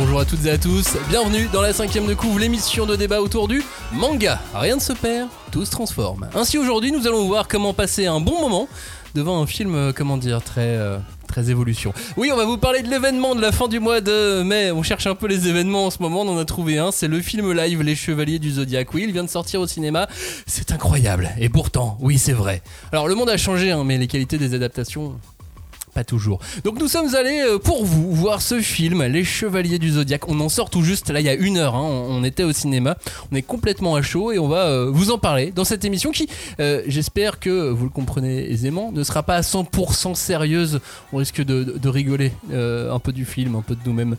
bonjour à toutes et à tous. Bienvenue dans la cinquième de couvre, l'émission de débat autour du manga. Rien ne se perd, tout se transforme. Ainsi aujourd'hui, nous allons voir comment passer un bon moment devant un film, euh, comment dire, très... euh, Très évolution. Oui, on va vous parler de l'événement de la fin du mois de mai. On cherche un peu les événements en ce moment. On en a trouvé un. C'est le film live Les Chevaliers du Zodiac. Oui, il vient de sortir au cinéma. C'est incroyable. Et pourtant, oui, c'est vrai. Alors, le monde a changé, hein, mais les qualités des adaptations, pas toujours. Donc nous sommes allés euh, pour vous voir ce film, Les Chevaliers du Zodiaque. On en sort tout juste, là il y a une heure, hein. on, était au cinéma, on est complètement à chaud et on va euh, vous en parler dans cette émission qui, euh, j'espère que vous le comprenez aisément, ne sera pas à 100% sérieuse. On risque de, rigoler un peu du film, un peu de nous-mêmes.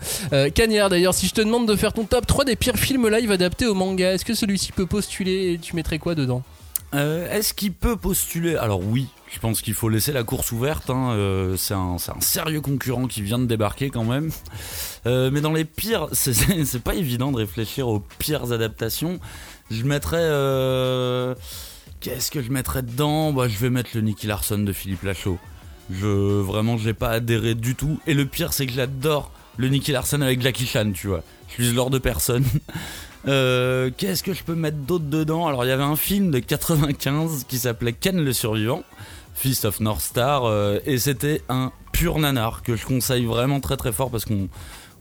Cagnard d'ailleurs, si je te demande de faire ton top 3 des pires films live adaptés au manga, est-ce que celui-ci peut postuler et tu mettrais quoi dedans? Est-ce qu'il peut postuler? Alors oui, je pense qu'il faut laisser la course ouverte. hein, euh, c'est un, sérieux concurrent qui vient de débarquer quand même. Euh, mais dans les pires, c'est- pas évident de réfléchir aux pires adaptations. Je mettrais... euh, Qu'est-ce que je mettrais dedans? Bah, Je vais mettre le Nicky Larson de Philippe Lachaud. Je, vraiment, j'ai pas adhéré du tout. Et le pire, c'est que j'adore le Nicky Larson avec Jackie Chan, tu vois. Je suis genre de personne. Euh, Qu'est-ce que je peux mettre d'autre dedans? Alors il y avait un film de 95 qui s'appelait Ken le survivant, Fist of North Star, euh, et c'était un pur nanar que je conseille vraiment très très fort parce qu'on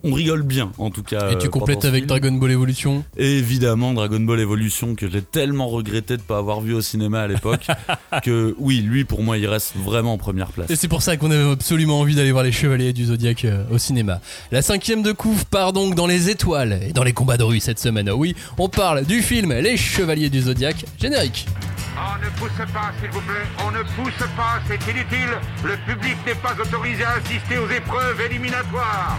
on rigole bien en tout cas. Et tu euh, complètes avec. Dragon Ball Evolution Et évidemment Dragon Ball Evolution que j'ai tellement regretté de pas avoir vu au cinéma à l'époque que oui lui pour moi il reste vraiment en première place. Et c'est pour ça qu'on avait absolument envie d'aller voir les Chevaliers du Zodiac euh, au cinéma. La cinquième de couve part donc dans les étoiles et dans les combats de rue cette semaine. Oui, on parle du film Les Chevaliers du Zodiac. Générique. On ne pousse pas, s'il vous plaît. On ne pousse pas, c'est inutile. Le public n'est pas autorisé à assister aux épreuves éliminatoires.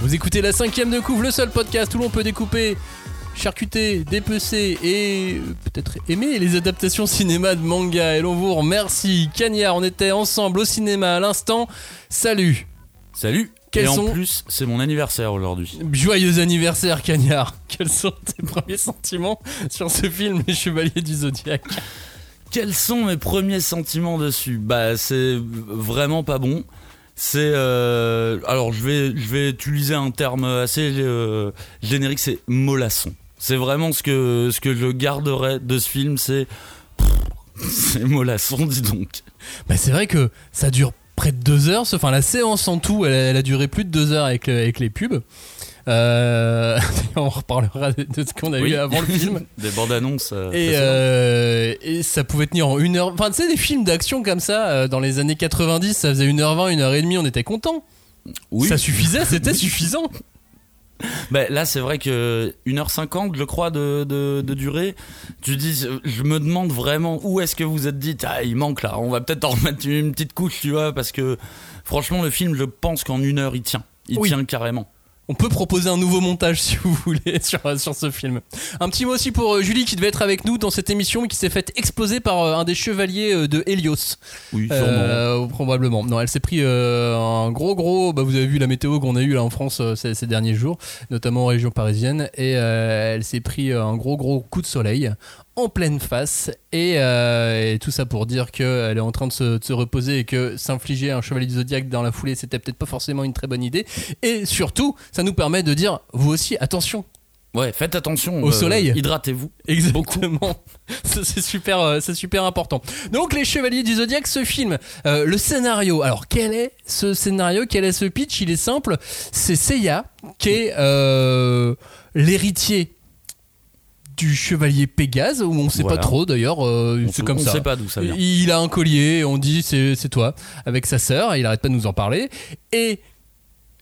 Vous écoutez la cinquième de couve, le seul podcast où l'on peut découper, charcuter, dépecer et peut-être aimer les adaptations cinéma de manga. Et l'on vous remercie. Cagnard, on était ensemble au cinéma à l'instant. Salut. Salut. Quels et en sont- plus c'est mon anniversaire aujourd'hui. Joyeux anniversaire, Cagnard. Quels sont tes premiers sentiments sur ce film, Les Chevaliers du Zodiac Quels sont mes premiers sentiments dessus? Bah, c'est vraiment pas bon. C'est euh, alors je vais je vais utiliser un terme assez euh, générique, c'est mollasson. C'est vraiment ce que ce que je garderai de ce film, c'est c'est mollasson, dis donc. Bah c'est vrai que ça dure près de deux heures. Enfin, la séance en tout, elle, a- elle a duré plus de deux heures avec, le- avec les pubs. Euh, on reparlera de, de ce qu'on a Oui. eu avant le film. Des bandes annonces. euh, Et, euh, et ça pouvait tenir en une heure. Enfin, tu sais, des films d'action comme ça, dans les années 90, ça faisait 1h20, 1h30, on était content. oui. Ça suffisait, c'était suffisant. Bah, là, c'est vrai que 1h50, je crois, de, de, de durée. Tu dis, je me demande vraiment où est-ce que vous êtes dit, ah, il manque là, on va peut-être en remettre une petite couche, tu vois, parce que franchement, le film, je pense qu'en une heure, il tient. Il Oui. tient carrément. On peut proposer un nouveau montage si vous voulez sur, sur ce film. Un petit mot aussi pour euh, Julie qui devait être avec nous dans cette émission mais qui s'est faite exploser par euh, un des chevaliers euh, de Helios. Oui, sûrement. Probablement. Non, elle s'est pris un gros gros. Bah, vous avez vu la météo qu'on a eu là en France ces, ces derniers jours, notamment en région parisienne, et elle s'est pris un gros gros coup de soleil en pleine face et, euh, et tout ça pour dire qu'elle est en train de se, de se reposer et que s'infliger un chevalier du zodiaque dans la foulée c'était peut-être pas forcément une très bonne idée et surtout ça nous permet de dire vous aussi attention Ouais, faites attention. Au soleil. Hydratez-vous. Exactement. C'est super, euh, c'est super important. Donc les Chevaliers du Zodiaque, ce film, euh, le scénario. Alors quel est ce scénario? Quel est ce pitch? Il est simple. C'est Seiya qui est euh, l'héritier du chevalier Pégase, où on sait Voilà. pas trop d'ailleurs. euh, On c'est sait- comme on ça. sait pas d'où ça vient. Il a un collier, on dit c'est c'est toi, avec sa sœur. Il arrête pas de nous en parler et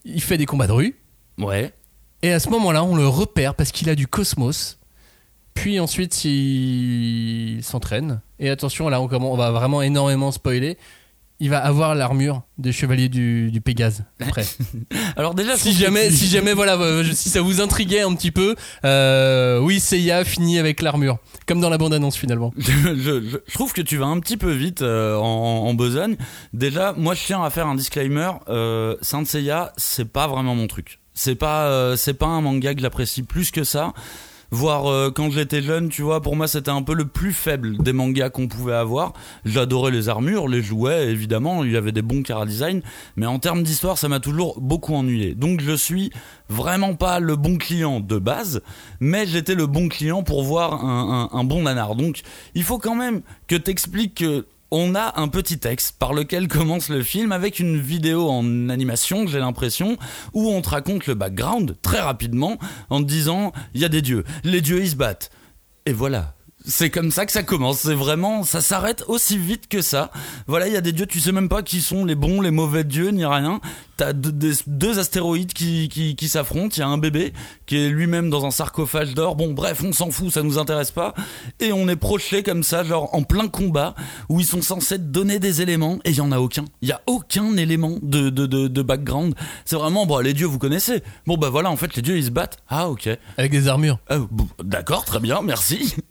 il fait des combats de rue. Ouais. Et à ce moment-là, on le repère parce qu'il a du cosmos. Puis ensuite, il s'entraîne. Et attention, là, on, on va vraiment énormément spoiler. Il va avoir l'armure des chevaliers du, du Pégase après. Alors déjà, si jamais, si jamais, voilà, euh, si ça vous intriguait un petit peu, euh, oui, Seiya finit avec l'armure, comme dans la bande-annonce finalement. je, je- je- je trouve que tu vas un petit peu vite euh, en, en besogne. Déjà, moi, je tiens à faire un disclaimer. Euh, Saint Seiya, c'est pas vraiment mon truc. C'est pas, c'est pas un manga que j'apprécie plus que ça. Voire euh, quand j'étais jeune, tu vois, pour moi c'était un peu le plus faible des mangas qu'on pouvait avoir. J'adorais les armures, les jouets, évidemment, il y avait des bons chara design, mais en termes d'histoire, ça m'a toujours beaucoup ennuyé. Donc je suis vraiment pas le bon client de base, mais j'étais le bon client pour voir un bon nanar. Donc il faut quand même que t'expliques que on a un petit texte par lequel commence le film avec une vidéo en animation, j'ai l'impression, où on te raconte le background très rapidement en te disant il y a des dieux, les dieux ils se battent. Et voilà. C'est comme ça que ça commence. C'est vraiment, ça s'arrête aussi vite que ça. Voilà, il y a des dieux, tu sais même pas qui sont les bons, les mauvais dieux, ni rien. T'as deux, des- deux astéroïdes qui, qui, qui s'affrontent. Il y a un bébé qui est lui-même dans un sarcophage d'or. Bon, bref, on s'en fout, ça nous intéresse pas. Et on est projeté comme ça, genre en plein combat, où ils sont censés te donner des éléments et il y en a aucun. Il y a aucun élément de, de, de, de background. C'est vraiment, bon, les dieux, vous connaissez. Bon, bah voilà, en fait, les dieux, ils se battent. Ah, ok. Avec des armures. Ah, D'accord, très bien, merci.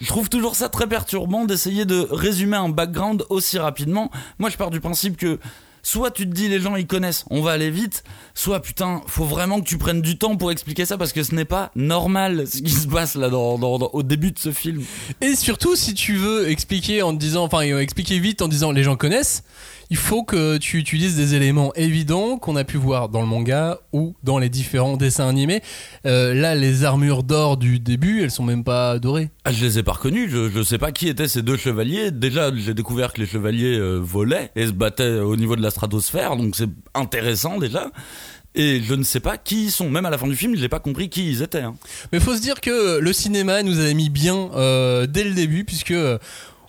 Je trouve toujours ça très perturbant d'essayer de résumer un background aussi rapidement. Moi, je pars du principe que soit tu te dis les gens ils connaissent, on va aller vite, soit putain, faut vraiment que tu prennes du temps pour expliquer ça parce que ce n'est pas normal ce qui se passe là au début de ce film. Et surtout, si tu veux expliquer en disant, enfin, expliquer vite en disant les gens connaissent, il faut que tu utilises des éléments évidents qu'on a pu voir dans le manga ou dans les différents dessins animés. Euh, là, les armures d'or du début, elles sont même pas dorées. Ah, je les ai pas reconnus, je, je sais pas qui étaient ces deux chevaliers. Déjà, j'ai découvert que les chevaliers euh, volaient et se battaient au niveau de la stratosphère, donc c'est intéressant déjà. Et je ne sais pas qui ils sont. Même à la fin du film, j'ai pas compris qui ils étaient. hein. Mais faut se dire que le cinéma nous a mis bien euh, dès le début, puisque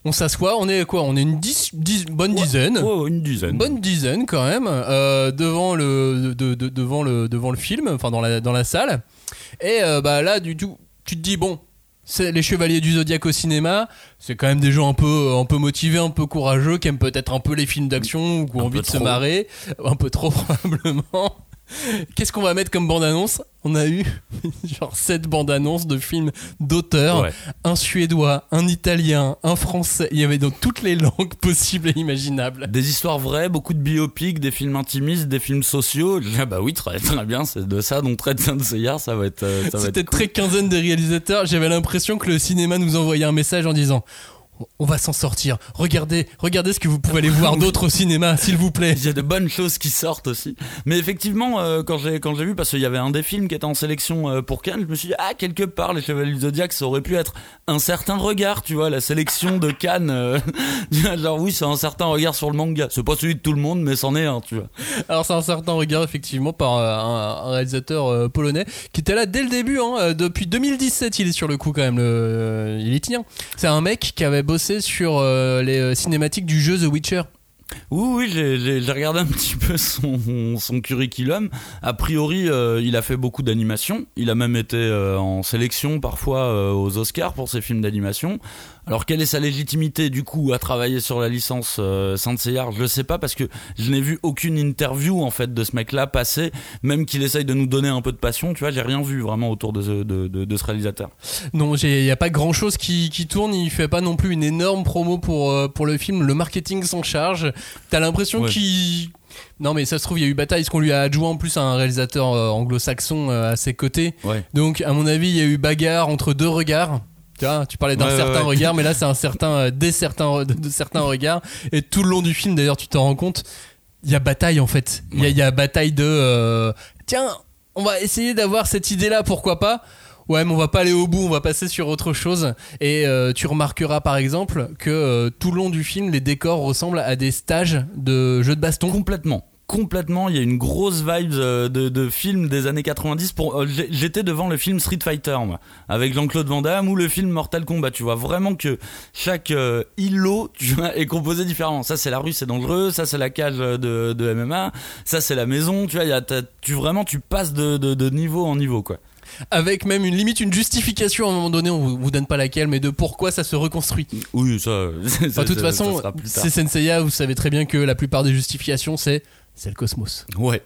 on s'assoit, on est quoi? On est une dix, dix- bonne dizaine. Oh, une dizaine. bonne dizaine quand même euh, devant le de- de- devant le devant le film enfin dans la dans la salle. Et euh, bah là du tout tu te dis bon c'est les chevaliers du zodiaque au cinéma c'est quand même des gens un peu un peu motivés un peu courageux qui aiment peut-être un peu les films d'action ou qui ont envie de se marrer. Un peu trop probablement Qu'est-ce qu'on va mettre comme bande-annonce? On a eu genre sept bandes-annonces de films d'auteurs, Ouais. un suédois, un italien, un français. Il y avait dans toutes les langues possibles et imaginables. Des histoires vraies, beaucoup de biopics, des films intimistes, des films sociaux. Ah bah oui, très, très bien, c'est de ça dont traite Saint Seiya, ça va être. euh, C'était cool. très quinzaine de réalisateurs. J'avais l'impression que le cinéma nous envoyait un message en disant on va s'en sortir. Regardez, regardez ce que vous pouvez aller voir d'autres au cinéma, s'il vous plaît. Il y a de bonnes choses qui sortent aussi. Mais effectivement, euh, quand j'ai quand j'ai vu, parce qu'il y avait un des films qui était en sélection euh, pour Cannes, je me suis dit ah quelque part les Chevaliers du Zodiac ça aurait pu être un certain regard, tu vois, la sélection de Cannes. euh, genre oui c'est un certain regard sur le manga. C'est pas celui de tout le monde, mais c'en est un, tu vois. Alors c'est un certain regard effectivement par un, un réalisateur polonais qui était là dès le début. hein, depuis 2017, il est sur le coup quand même. Le, il y tient. C'est un mec qui avait bossé sur euh, les euh, cinématiques du jeu The Witcher. Oui, oui, j'ai- regardé un petit peu son, son curriculum. A priori, euh, il a fait beaucoup d'animation. Il a même été en sélection parfois aux Oscars pour ses films d'animation. Alors, quelle est sa légitimité du coup à travailler sur la licence euh, Saint Je le sais pas parce que je n'ai vu aucune interview en fait de ce mec-là passer, même qu'il essaye de nous donner un peu de passion. Tu vois, j'ai rien vu vraiment autour de ce, de, de- de ce réalisateur. Non, il n'y a pas grand chose qui, qui tourne. Il fait pas non plus une énorme promo pour, euh, pour le film. Le marketing s'en charge. T'as l'impression Ouais. qu'il. Non, mais ça se trouve, il y a eu bataille. Est-ce qu'on lui a adjoint en plus un réalisateur euh, anglo-saxon euh, à ses côtés Ouais. Donc, à mon avis, il y a eu bagarre entre deux regards. Tu vois, tu parlais d'un Ouais, certain ouais. regard, mais là, c'est un certain, euh, des certains, de, de certains regards. Et tout le long du film, d'ailleurs, tu t'en rends compte, il y a bataille en fait. Il y a- il y, a bataille de. euh, Tiens, on va essayer d'avoir cette idée-là, pourquoi pas Ouais, mais on va pas aller au bout, on va passer sur autre chose. Et euh, tu remarqueras par exemple que euh, tout le long du film, les décors ressemblent à des stages de jeux de baston. Complètement. Complètement, il y a une grosse vibe euh, de, de film des années 90. Pour, euh, j'étais devant le film Street Fighter, moi, avec Jean-Claude Van Damme ou le film Mortal Kombat. Tu vois vraiment que chaque euh, îlot tu vois, est composé différemment. Ça, c'est la rue, c'est dangereux. Ça, c'est la cage de, de MMA. Ça, c'est la maison. Tu vois, y a, tu vraiment, tu passes de, de, de niveau en niveau, quoi. Avec même une limite, une justification à un moment donné, on vous, vous donne pas laquelle, mais de pourquoi ça se reconstruit. Oui, ça. Enfin, de toute façon, c'est Senseiya, vous savez très bien que la plupart des justifications, c'est c'est le cosmos. Ouais.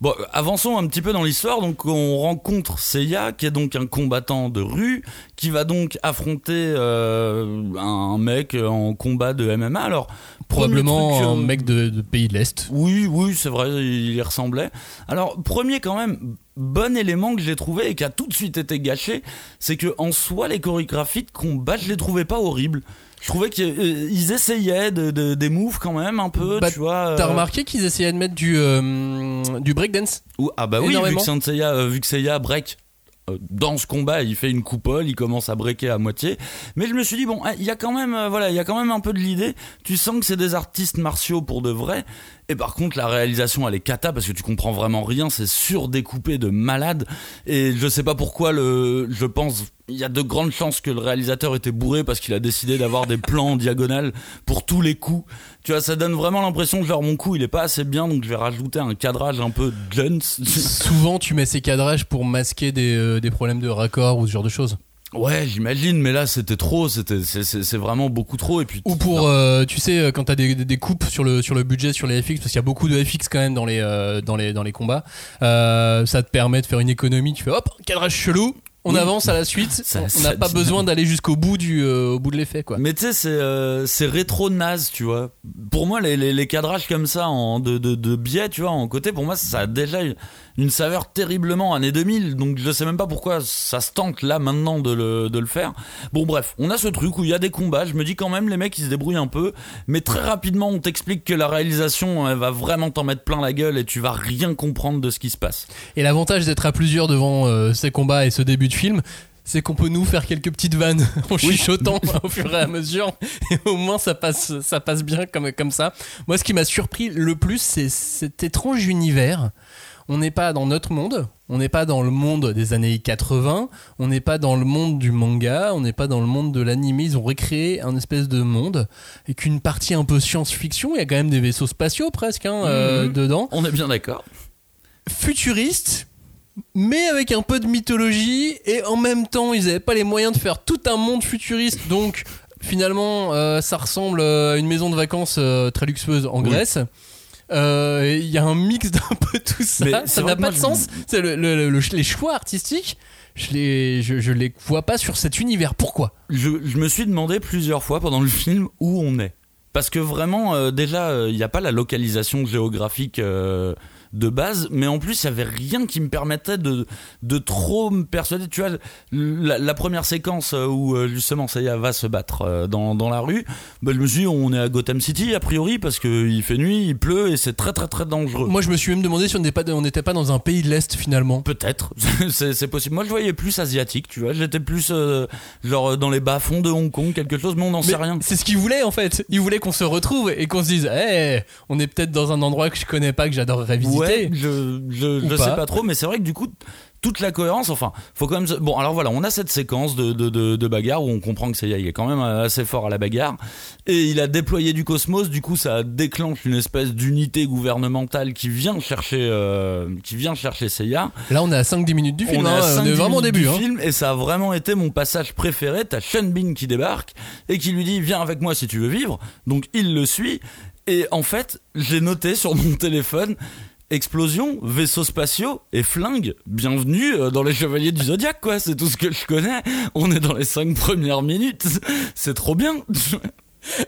Bon, avançons un petit peu dans l'histoire. Donc, on rencontre Seiya, qui est donc un combattant de rue, qui va donc affronter euh, un mec en combat de MMA. Alors, Probablement truc, un euh, mec de, de pays de l'Est. Oui, oui, c'est vrai, il y ressemblait. Alors, premier quand même, bon élément que j'ai trouvé et qui a tout de suite été gâché, c'est que en soi, les chorégraphies de combat, je les trouvais pas horribles. Je trouvais qu'ils essayaient de, de- des moves quand même un peu, Bah, tu vois. T'as euh, remarqué qu'ils essayaient de mettre du, euh, du breakdance ou- ah bah oui, vu énormément que Senseiya, euh, vu que Seiya break euh, dans ce combat, il fait une coupole, il commence à breaker à moitié. Mais je me suis dit bon, il y a quand même, euh, voilà, il y a quand même un peu de l'idée. Tu sens que c'est des artistes martiaux pour de vrai. Et par contre, la réalisation, elle est cata parce que tu comprends vraiment rien. C'est surdécoupé de malade. Et je sais pas pourquoi le, je pense, il y a de grandes chances que le réalisateur était bourré parce qu'il a décidé d'avoir des plans en diagonale pour tous les coups. Tu vois, ça donne vraiment l'impression que genre mon coup, il est pas assez bien, donc je vais rajouter un cadrage un peu guns. Souvent, tu mets ces cadrages pour masquer des, euh, des problèmes de raccord ou ce genre de choses. Ouais, j'imagine, mais là c'était trop, c'était c'est- vraiment beaucoup trop et puis Ou pour, euh, tu sais, euh, quand t'as des, des, coupes sur le, sur le budget, sur les FX, parce qu'il y a beaucoup de FX quand même dans les, euh, dans les, dans les combats, euh, ça te permet de faire une économie. Tu fais hop, cadrage chelou, on Oui. avance à la suite. Ça- on n'a pas besoin d'aller jusqu'au bout du, euh, au bout de l'effet, quoi. Mais tu sais, c'est euh, c'est rétro naze, tu vois. Pour moi, les, les, les cadrages comme ça, en, de, de, de biais, tu vois, en côté, pour moi, ça a déjà une, saveur terriblement années 2000. Donc je sais même pas pourquoi ça se tente là maintenant de le, de le faire. Bon, bref, on a ce truc où il y a des combats. Je me dis quand même, les mecs, ils se débrouillent un peu. Mais très rapidement, on t'explique que la réalisation, elle va vraiment t'en mettre plein la gueule et tu vas rien comprendre de ce qui se passe. Et l'avantage d'être à plusieurs devant euh, ces combats et ce début de film, c'est qu'on peut nous faire quelques petites vannes en chuchotant au fur et à mesure. Et au moins, ça passe, ça passe bien comme, comme ça. Moi, ce qui m'a surpris le plus, c'est cet étrange univers. On n'est pas dans notre monde, on n'est pas dans le monde des années 80, on n'est pas dans le monde du manga, on n'est pas dans le monde de l'anime. Ils ont recréé un espèce de monde avec une partie un peu science-fiction. Il y a quand même des vaisseaux spatiaux presque hein, euh, Mhm. dedans On est bien d'accord. futuriste, mais avec un peu de mythologie, et en même temps, ils n'avaient pas les moyens de faire tout un monde futuriste, donc finalement, euh, ça ressemble euh, à une maison de vacances euh, très luxueuse en Oui. Grèce. Euh, Il y a un mix d'un peu tout ça, Mais ça n'a pas de sens. C'est le- le- le- les choix artistiques, je les, je, je les vois pas sur cet univers. Pourquoi? Je, je me suis demandé plusieurs fois pendant le film où on est. Parce que vraiment, euh, déjà, euh, il n'y a pas la localisation géographique euh, de base, mais en plus, il n'y avait rien qui me permettait de, de trop me persuader. Tu vois, la, la première séquence euh, où euh, justement Seiya va se battre euh, dans, dans la rue, bah, je me suis dit, on est à Gotham City a priori, parce qu'il fait nuit, il pleut et c'est très très très dangereux. Moi, je me suis même demandé si on n'était pas, on n'était pas dans un pays de l'Est finalement. Peut-être, c'est possible. Moi, je voyais plus asiatique, tu vois. J'étais plus euh, genre dans les bas-fonds de Hong Kong, quelque chose, mais on n'en sait rien. C'est ce qu'il voulait en fait. Il voulait qu'on se retrouve et qu'on se dise, Eh, on est peut-être dans un endroit que je connais pas, que j'adorerais visiter. Ouais, je, je, je pas. sais pas trop, mais c'est vrai que du coup, toute la cohérence, enfin, faut quand même. Bon, alors voilà, on a cette séquence de, de, de, de bagarre où on comprend que Seiya est quand même assez fort à la bagarre. Et il a déployé du cosmos, du coup, ça déclenche une espèce d'unité gouvernementale qui vient chercher, euh, qui vient chercher Seiya. Là, on est à 5-10 minutes du film. on, est hein, on 5 est vraiment au début. du hein. film et ça a vraiment été mon passage préféré. T'as Sean Bean qui débarque et qui lui dit viens avec moi si tu veux vivre. Donc il le suit et en fait j'ai noté sur mon téléphone explosion, vaisseaux spatiaux et flingue. Bienvenue euh, dans les Chevaliers du Zodiaque quoi. C'est tout ce que je connais. On est dans les 5 premières minutes. C'est trop bien.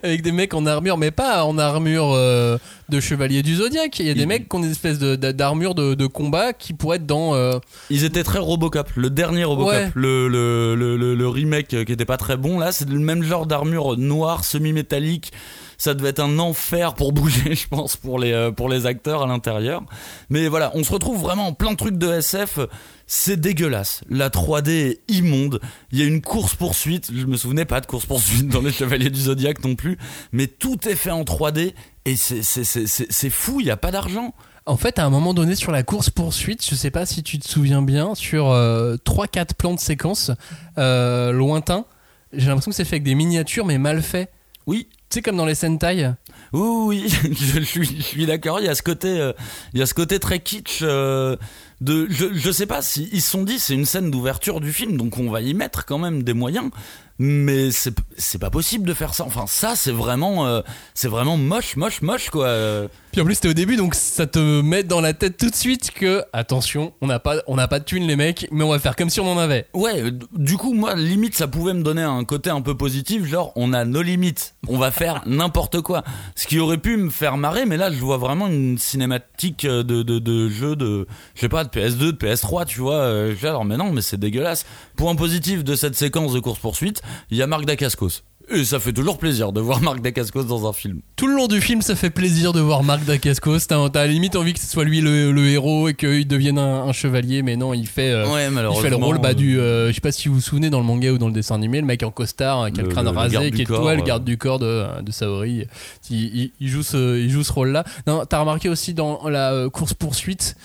Avec des mecs en armure, mais pas en armure euh, de chevalier du zodiaque. Il y a des mecs qui ont des espèces de- d'armure de, de combat qui pourraient être dans. euh, Ils étaient très Robocop. Le dernier Robocop, Ouais. le, le, le, le, remake qui était pas très bon, là, c'est le même genre d'armure noire, semi-métallique. Ça devait être un enfer pour bouger, je pense, pour les, euh, pour les acteurs à l'intérieur. Mais voilà, on se retrouve vraiment en plein truc de SF. C'est dégueulasse. La 3D est immonde. Il y a une course-poursuite. Je me souvenais pas de course-poursuite dans les Chevaliers du Zodiaque non plus. Mais tout est fait en 3D. Et c'est, fou, il n'y a pas d'argent. En fait, à un moment donné, sur la course poursuite, je sais pas si tu te souviens bien, sur euh, 3-4 plans de séquence euh, lointains, j'ai l'impression que c'est fait avec des miniatures, mais mal fait. Oui, Tu sais, comme dans les Sentai. Oui, oui, je, suis, d'accord. Il y a ce côté, euh, il y a ce côté très kitsch, euh, de je, je sais pas si ils se sont dit c'est une scène d'ouverture du film donc on va y mettre quand même des moyens mais c'est c'est pas possible de faire ça enfin ça c'est vraiment euh, c'est vraiment moche moche moche quoi Euh, Puis en plus, c'était au début, donc ça te met dans la tête tout de suite que, attention, on n'a pas, on n'a pas de thunes, les mecs, mais on va faire comme si on en avait. Ouais, euh, du coup, moi, limite, ça pouvait me donner un côté un peu positif, genre, on a nos limites, on va faire n'importe quoi. Ce qui aurait pu me faire marrer, mais là, je vois vraiment une cinématique euh, de, de, de jeu de, je sais pas, de PS2, de PS3, tu vois. euh, dis, alors, mais non, mais c'est dégueulasse. Point positif de cette séquence de course-poursuite, il y a Marc Dacascos. Et ça fait toujours plaisir de voir Marc Dacascos dans un film. Tout le long du film, ça fait plaisir de voir Marc Dacascos. T'as, à la limite envie que ce soit lui le, le héros et qu'il devienne un, un chevalier, mais non, il fait, euh, Ouais, il fait le rôle bah, euh, du. euh, je sais pas si vous vous souvenez dans le manga ou dans le dessin animé, le mec en costard, qui a le Le- crâne le- rasé, qui est toi, le garde du corps de, de Saori. Il, il- il joue ce, il joue ce rôle-là. Non, t'as remarqué aussi dans la euh, course-poursuite,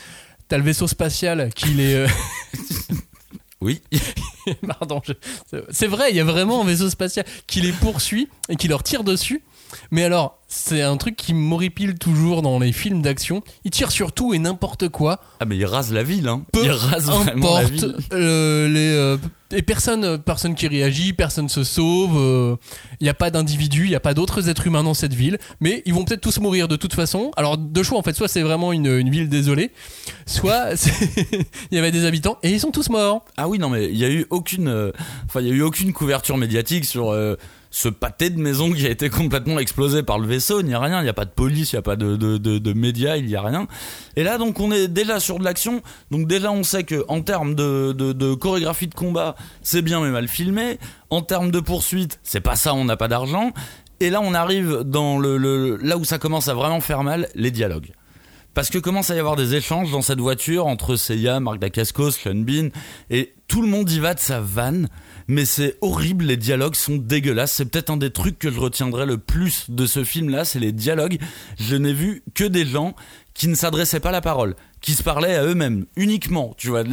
t'as le vaisseau spatial qui les. Oui. Pardon, c'est vrai, il y a vraiment un vaisseau spatial qui les poursuit et qui leur tire dessus. Mais alors, c'est un truc qui m'horripile toujours dans les films d'action. Il tire sur tout et n'importe quoi. Ah, mais il rase la ville, hein. Peu il rase vraiment la ville. euh, les, euh, et personne, personne qui réagit, personne se sauve. euh, Il n'y a pas d'individu, il n'y a pas d'autres êtres humains dans cette ville. Mais ils vont peut-être tous mourir de toute façon. Alors, deux choix en fait. Soit c'est vraiment une, une ville désolée, soit il y avait des habitants et ils sont tous morts. Ah oui, non, mais il y a eu aucune, euh, enfin, il y a eu aucune couverture médiatique sur euh, ce pâté de maison qui a été complètement explosé par le vaisseau. Il n'y a rien, il n'y a pas de police, il n'y a pas de, de, de, médias, il n'y a rien. Et là, donc, on est déjà sur de l'action. Donc, déjà, on sait que en termes de chorégraphie de combat, c'est bien mais mal filmé. En termes de poursuite, c'est pas ça, on n'a pas d'argent. Et là, on arrive dans le, le, là où ça commence à vraiment faire mal, les dialogues. Parce que commence à y avoir des échanges dans cette voiture entre Seiya, Marc Dacascos, Sean Bean, et tout le monde y va de sa vanne. Mais c'est horrible, les dialogues sont dégueulasses. C'est peut-être un des trucs que je retiendrai le plus de ce film-là, c'est les dialogues. Je n'ai vu que des gens qui ne s'adressaient pas la parole, qui se parlaient à eux-mêmes uniquement. Tu vois,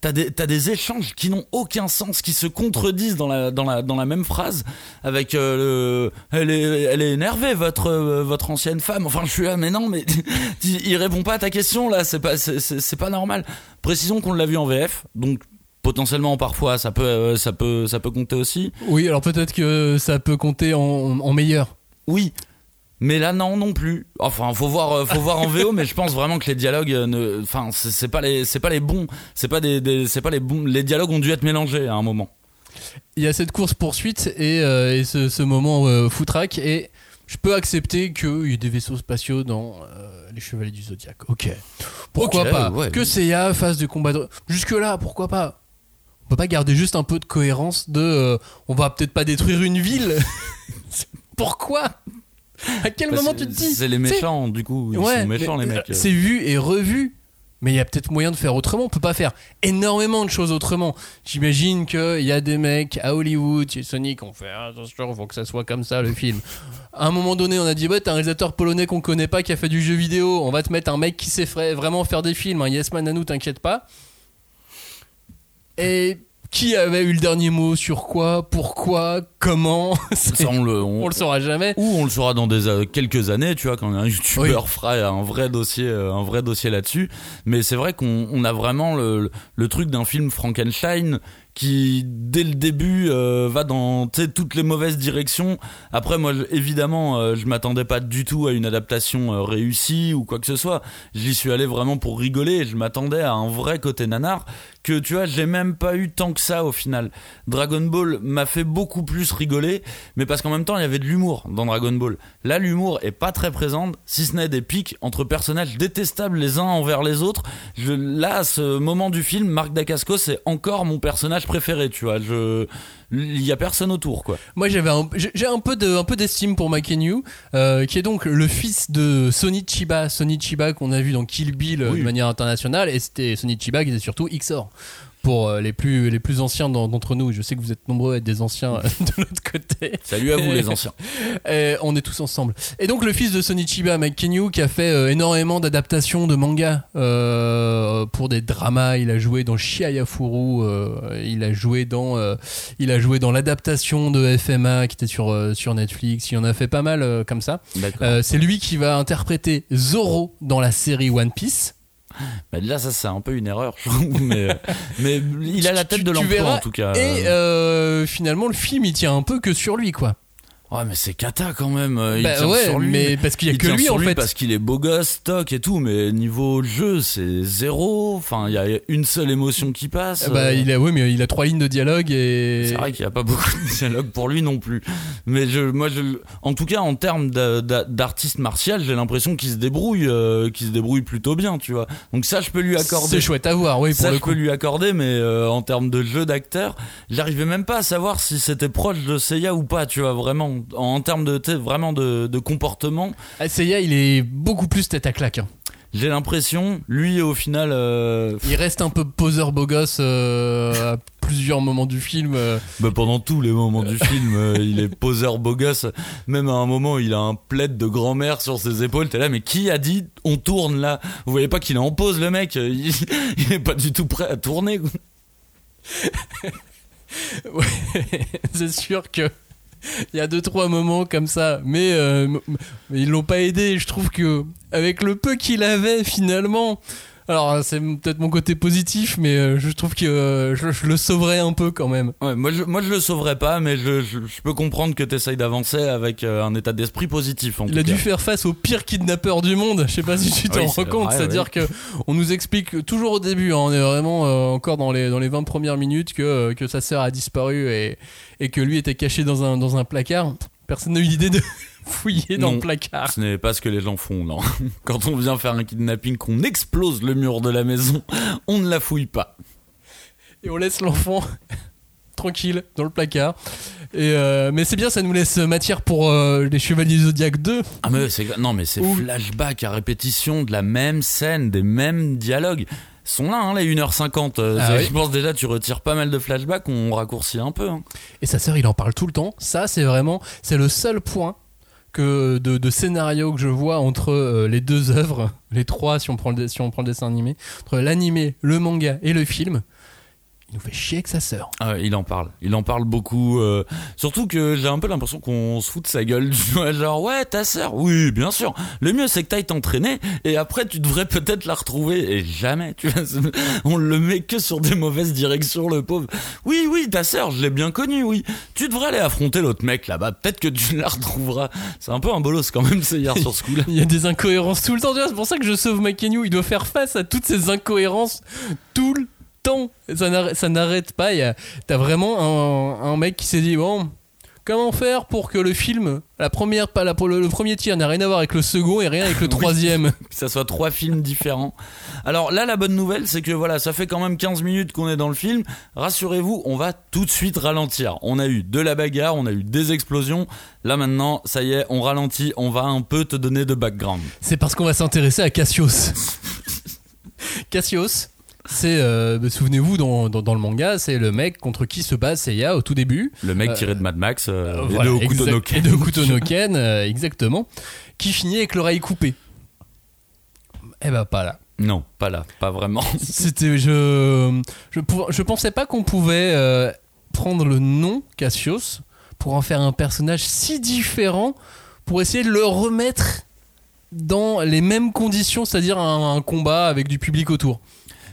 t'as des, échanges qui n'ont aucun sens, qui se contredisent dans la, même phrase, avec euh, le, elle est, elle est énervée votre, euh, votre ancienne femme. Enfin, je suis là, mais non, mais il répond pas à ta question là, c'est pas, c'est pas normal. Précisons qu'on l'a vu en VF, donc potentiellement parfois ça peut, euh, ça peut, ça peut compter aussi. Oui, alors peut-être que ça peut compter en, en meilleur. Oui. Mais là non non plus. Enfin faut voir euh, faut voir en VO mais je pense vraiment que les dialogues euh, ne enfin c'est pas les c'est pas les bons c'est pas des, des- c'est pas les bons les dialogues ont dû être mélangés à un moment. Il y a cette course poursuite et, euh, et ce, ce moment euh, foutraque et je peux accepter qu'il y ait des vaisseaux spatiaux dans euh, les Chevaliers du Zodiaque. Ok. Pourquoi pas ouais. Que Seiya fasse des combats de... Jusque là, pourquoi pas On peut pas garder juste un peu de cohérence de euh, on va peut-être pas détruire une ville. pourquoi? À quel Parce moment tu te dis c'est les méchants du coup ils Ouais, sont méchants les mecs. C'est vu et revu. Mais il y a peut-être moyen de faire autrement. On peut pas faire énormément de choses autrement. J'imagine qu'il y a des mecs à Hollywood, chez Sonic, on fait Ah, attention, faut que ça soit comme ça le film. À un moment donné, on a dit bah, t'as un réalisateur polonais qu'on connaît pas qui a fait du jeu vidéo. On va te mettre un mec qui sait vraiment faire des films. Yes Man nous, t'inquiète pas. Et qui avait eu le dernier mot sur quoi Pourquoi Comment Ça, on le on- On le saura jamais. ou on le saura dans des euh, quelques années, tu vois, quand un youtubeur Oui. fera un vrai dossier, euh, un vrai dossier là-dessus. Mais c'est vrai qu'on on a vraiment le, le truc d'un film Frankenstein qui, dès le début, euh, va dans toutes les mauvaises directions. Après, moi, évidemment, euh, je m'attendais pas du tout à une adaptation euh, réussie ou quoi que ce soit. J'y suis allé vraiment pour rigoler. Je m'attendais à un vrai côté nanar que, tu vois, j'ai même pas eu tant que ça au final. Dragon Ball m'a fait beaucoup plus rigoler, mais parce qu'en même temps, il y avait de l'humour dans Dragon Ball. Là, l'humour est pas très présent, si ce n'est des pics entre personnages détestables les uns envers les autres. Je, là, à ce moment du film, Marc Dacascos c'est encore mon personnage préféré, tu vois. Je, il y a personne autour, quoi. Moi j'avais j'ai un peu de un peu d'estime pour Makenyu, euh, qui est donc le fils de Sonny Chiba, Sonny Chiba qu'on a vu dans Kill Bill euh, Oui. de manière internationale, et c'était Sonny Chiba qui était surtout XOR. Pour euh, les plus les plus anciens d'en- d'entre nous, je sais que vous êtes nombreux à être des anciens euh, de l'autre côté. Salut à vous, les anciens. Et on est tous ensemble. Et donc le fils de Sonichiba, Mike Kenyu, qui a fait euh, énormément d'adaptations de manga euh, pour des dramas. Il a joué dans Shiayafuru, euh, il a joué dans, euh, il a joué dans l'adaptation de FMA qui était sur euh, sur Netflix. Il en a fait pas mal euh, comme ça. Euh, c'est lui qui va interpréter Zoro dans la série One Piece. Bah déjà ça c'est un peu une erreur, mais, euh, mais il a la tête de l'emploi en tout cas. Et euh, finalement, le film, il tient un peu que sur lui, quoi. Ouais mais c'est cata quand même. euh, Il Bah ouais, sur lui. mais parce qu'il y a Il que lui sur en lui fait. parce qu'il est beau gosse, stock et tout, mais niveau jeu c'est zéro. Enfin il y a une seule émotion qui passe. Ah Bah, Euh, il a, ouais, mais il a trois lignes de dialogue et. C'est vrai qu'il n'y a pas beaucoup de dialogue pour lui non plus. Mais je, moi, je, en tout cas, en termes d'a- d'a- d'artiste martial, j'ai l'impression qu'il se débrouille, euh, qu'il se débrouille plutôt bien, tu vois. Donc ça, je peux lui accorder. C'est chouette à voir, oui, pour Ça, le je coup. peux lui accorder, mais euh, en termes de jeu d'acteur, j'arrivais même pas à savoir si c'était proche de Seiya ou pas, tu vois, vraiment. En, en termes de, vraiment de, de comportement, Ah, Seiya, il est beaucoup plus tête à claque. hein. j'ai l'impression, lui, au final, euh, Il reste un peu poseur beau gosse euh, à plusieurs moments du film. euh. Bah, pendant tous les moments du film, il est poseur beau gosse. Même à un moment, il a un plaid de grand-mère sur ses épaules. T'es là, mais qui a dit on tourne là? Vous voyez pas qu'il est en pause, le mec? Il, il est pas du tout prêt à tourner. Ouais, c'est sûr que il y a deux trois moments comme ça, mais, euh, mais ils l'ont pas aidé. Je trouve que avec le peu qu'il avait finalement, alors c'est peut-être mon côté positif, mais euh, je trouve que euh, je, je le sauverais un peu quand même. Ouais, moi, je, moi, je le sauverai pas, mais je, je, je peux comprendre que t'essayes d'avancer avec euh, un état d'esprit positif. En Il tout a dû faire face au pire kidnappeur du monde. Je sais pas si tu t'en Oui, rends compte. C'est-à-dire que on nous explique toujours au début, hein, on est vraiment euh, encore dans les dans les 20 premières minutes que euh, que sa sœur a disparu et et que lui était caché dans un dans un placard. Personne n'a eu l'idée de fouiller dans Non. le placard. Ce n'est pas ce que les gens font, non. Quand on vient faire un kidnapping, qu'on explose le mur de la maison, on ne la fouille pas. Et on laisse l'enfant tranquille dans le placard. Et euh, mais c'est bien, ça nous laisse matière pour euh, les Chevaliers Zodiac 2. Ah mais c'est non mais c'est flashback à répétition de la même scène, des mêmes dialogues. Sont là, hein, les 1h50. Euh, Ah oui. Je pense déjà tu retires pas mal de flashbacks, on raccourcit un peu. hein. Et sa sœur, il en parle tout le temps. Ça, c'est vraiment, c'est le seul point que de, de scénario que je vois entre euh, les deux œuvres, les trois si on prend le, si on prend le dessin animé, entre l'animé, le manga et le film. Il nous fait chier avec sa sœur. Ah il en parle, il en parle beaucoup. euh, surtout que j'ai un peu l'impression qu'on se fout de sa gueule. Tu vois, genre ouais, ta sœur, oui, bien sûr. Le mieux c'est que t'ailles t'entraîner et après tu devrais peut-être la retrouver. Et jamais, tu vois, c'est- on le met que sur des mauvaises directions, le pauvre. Oui, oui, ta sœur, je l'ai bien connue, oui. Tu devrais aller affronter l'autre mec là-bas. Peut-être que tu la retrouveras. C'est un peu un bolos quand même, c'est hier sur ce coup-là. Il y a des incohérences tout le temps. Tu vois, C'est pour ça que je sauve Makenyu. Il doit faire face à toutes ces incohérences tout le temps. Ça n'arrête- pas. Il y a- T'as vraiment un, un mec qui s'est dit bon. Comment faire pour que le film, la première, pas la, le, le premier tir n'a rien à voir avec le second et rien avec le troisième? Que ça soit trois films différents. Alors là, la bonne nouvelle, c'est que voilà, ça fait quand même 15 minutes qu'on est dans le film. Rassurez-vous, on va tout de suite ralentir. On a eu de la bagarre, on a eu des explosions. Là maintenant, ça y est, on ralentit, on va un peu te donner de background. C'est parce qu'on va s'intéresser à Cassius. Cassius, c'est, euh, bah, souvenez-vous, dans, dans, dans le manga, c'est le mec contre qui se bat Seiya au tout début. Le mec Euh, tiré de Mad Max euh, et Voilà, de exact- et de euh, exactement. Qui finit avec l'oreille coupée. Eh ben, pas là. Non, pas là, pas vraiment. C'était, je, je, je pensais pas qu'on pouvait euh, prendre le nom Cassius pour en faire un personnage si différent pour essayer de le remettre dans les mêmes conditions, c'est-à-dire un, un combat avec du public autour.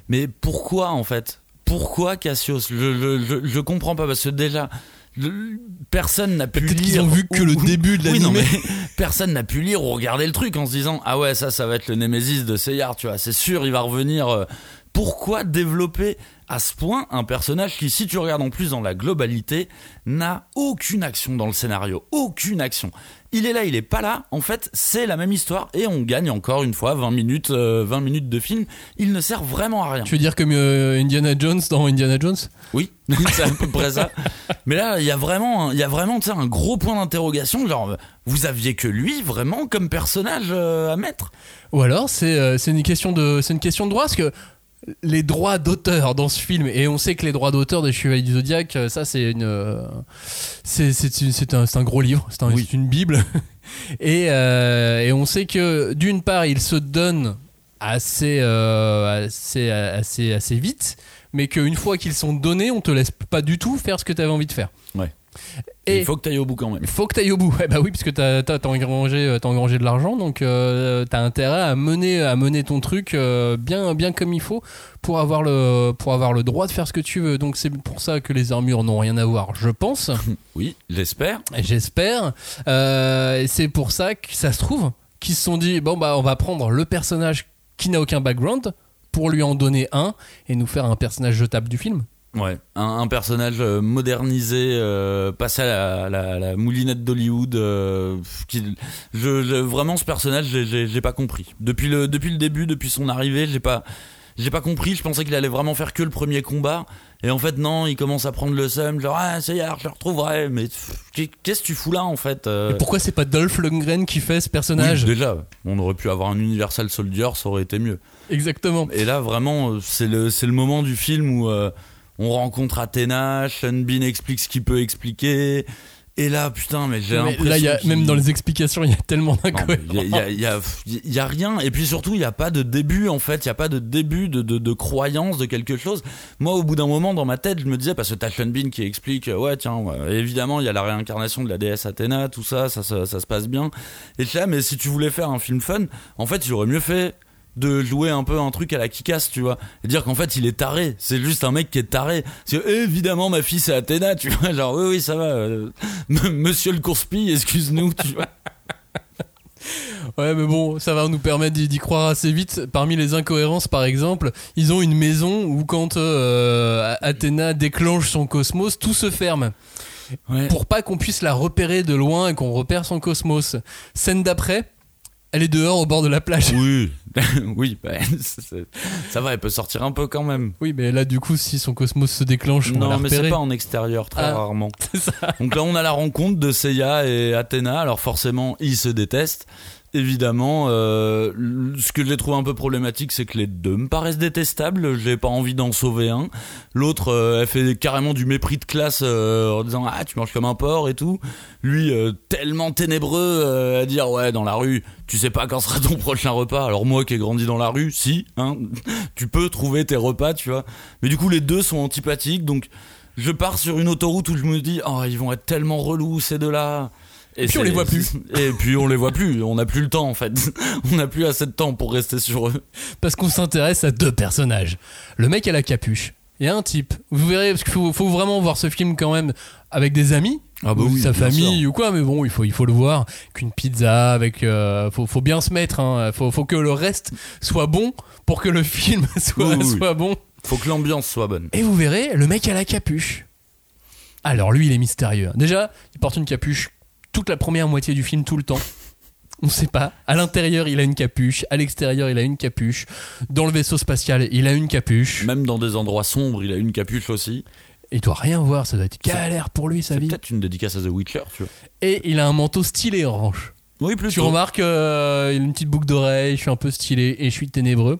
Mais pourquoi en fait? Pourquoi Cassius je, je, je, je comprends pas parce que déjà le- personne n'a pu Peut-être qu'ils lire ont vu que ou- le début de Oui, l'animé. mais personne n'a pu lire ou regarder le truc en se disant ah ouais ça ça va être le Némésis de Seyar tu vois c'est sûr il va revenir euh. pourquoi développer à ce point un personnage qui si tu regardes en plus dans la globalité n'a aucune action dans le scénario. Aucune action. Il est là il est pas là. En fait c'est la même histoire et on gagne encore une fois 20 minutes euh, 20 minutes de film. Il ne sert vraiment à rien. Tu veux dire comme euh, Indiana Jones dans Indiana Jones? Oui, c'est à peu près ça. Mais là, il y a vraiment, un- il y a vraiment, tu sais, un gros point d'interrogation. Genre, vous aviez que lui vraiment comme personnage euh, à mettre? Ou alors c'est c'est une question de c'est une question de droit parce que les droits d'auteur dans ce film et on sait que les droits d'auteur des Chevaliers du Zodiac euh, ça c'est une euh, c'est c'est une- c'est un, un gros livre c'est un- Oui. c'est une bible et euh, et on sait que d'une part il se donne assez euh, assez assez assez vite mais qu'une fois qu'ils sont donnés on te laisse pas du tout faire ce que tu avais envie de faire Ouais. Et Il faut que tu ailles au bout quand même. il faut que tu ailles au bout. Eh bah oui, parce que t'as as, engrangé, euh, t'as engrangé de l'argent, donc euh, t'as intérêt à mener, à mener ton truc euh, bien, bien comme il faut pour avoir, le, pour avoir le droit de faire ce que tu veux. Donc c'est pour ça que les armures n'ont rien à voir, je pense. Oui, j'espère. J'espère. Euh, c'est pour ça que ça se trouve qu'ils se sont dit bon bah on va prendre le personnage qui n'a aucun background pour lui en donner un et nous faire un personnage jetable du film. Ouais, un, un personnage euh, modernisé, euh, passé à la, la- la moulinette d'Hollywood. euh, qui, je, je- vraiment, ce personnage, j'ai- pas compris. Depuis le, depuis le début, depuis son arrivée, j'ai pas, j'ai pas compris. Je pensais qu'il allait vraiment faire que le premier combat. Et en fait, non, il commence à prendre le seum. Genre, ah, ça y est, alors je le retrouverai. Mais qu'est-ce que tu fous là, en fait euh? Et pourquoi c'est pas Dolph Lundgren qui fait ce personnage? Oui, déjà, on aurait pu avoir un Universal Soldier, ça aurait été mieux. Exactement. Et là, vraiment, c'est le, c'est le moment du film où euh, on rencontre Athéna, Sean Bean explique ce qu'il peut expliquer. Et là, putain, mais j'ai l'impression. là, il y a, qu'il- même dans les explications, il y a tellement d'incohérences. Il y, a- il y a- il y a rien. Et puis surtout, il n'y a pas de début, en fait. Il n'y a pas de début de, de, de croyance de quelque chose. Moi, au bout d'un moment, dans ma tête, je me disais, parce que t'as Sean Bean qui explique, euh, ouais, tiens, ouais, évidemment, il y a la réincarnation de la déesse Athéna, tout ça, ça, ça, ça se passe bien. Et là, mais si tu voulais faire un film fun, en fait, j'aurais mieux fait de jouer un peu un truc à la Kikas, tu vois. Et dire qu'en fait, il est taré. C'est juste un mec qui est taré. Que, évidemment, ma fille, c'est Athéna, tu vois. Genre, oui, oui, ça va. euh, Monsieur le course-pille, excuse-nous, tu vois. Ouais, mais bon, ça va nous permettre d'y d'y croire assez vite. Parmi les incohérences, par exemple, ils ont une maison où quand euh, Athéna déclenche son cosmos, tout se ferme. Ouais. Pour pas qu'on puisse la repérer de loin et qu'on repère son cosmos. Scène d'après, elle est dehors au bord de la plage. Oui, oui, bah, ça va, elle peut sortir un peu quand même. Oui, mais là, du coup, si son cosmos se déclenche, on va Non, la mais repérer. c'est pas en extérieur, très Ah. rarement. C'est ça. Donc là, on a la rencontre de Seiya et Athéna. Alors forcément, ils se détestent. Évidemment, euh, ce que j'ai trouvé un peu problématique, c'est que les deux me paraissent détestables. J'ai pas envie d'en sauver un. L'autre, euh, elle fait carrément du mépris de classe euh, en disant ah tu manges comme un porc et tout. Lui, tellement ténébreux à dire ouais dans la rue, tu sais pas quand sera ton prochain repas. Alors moi qui ai grandi dans la rue, si, hein, tu peux trouver tes repas, tu vois. Mais du coup, les deux sont antipathiques, donc je pars sur une autoroute où je me dis oh ils vont être tellement relous ces deux-là. Et puis on les voit plus. Et puis on les voit plus. On n'a plus le temps en fait. On n'a plus assez de temps pour rester sur eux. Parce qu'on s'intéresse à deux personnages. Le mec à la capuche et un type. Vous verrez, parce qu'il faut, faut vraiment voir ce film quand même avec des amis. Ah bah ou oui, sa famille sûr. ou quoi mais bon il faut il faut le voir qu'une pizza avec euh, faut, faut bien se mettre hein. faut, faut que le reste soit bon pour que le film soit, oui, oui. soit bon Faut que l'ambiance soit bonne. et vous verrez le mec à la capuche alors lui il est mystérieux déjà il porte une capuche toute la première moitié du film tout le temps on sait pas à l'intérieur il a une capuche à l'extérieur il a une capuche dans le vaisseau spatial il a une capuche Même dans des endroits sombres, il a une capuche aussi. il doit rien voir ça doit être galère pour lui sa C'est vie peut-être une dédicace à The Witcher, tu vois. et il a un manteau stylé orange Oui, plus Tu remarques euh, une petite boucle d'oreille, je suis un peu stylé et je suis ténébreux.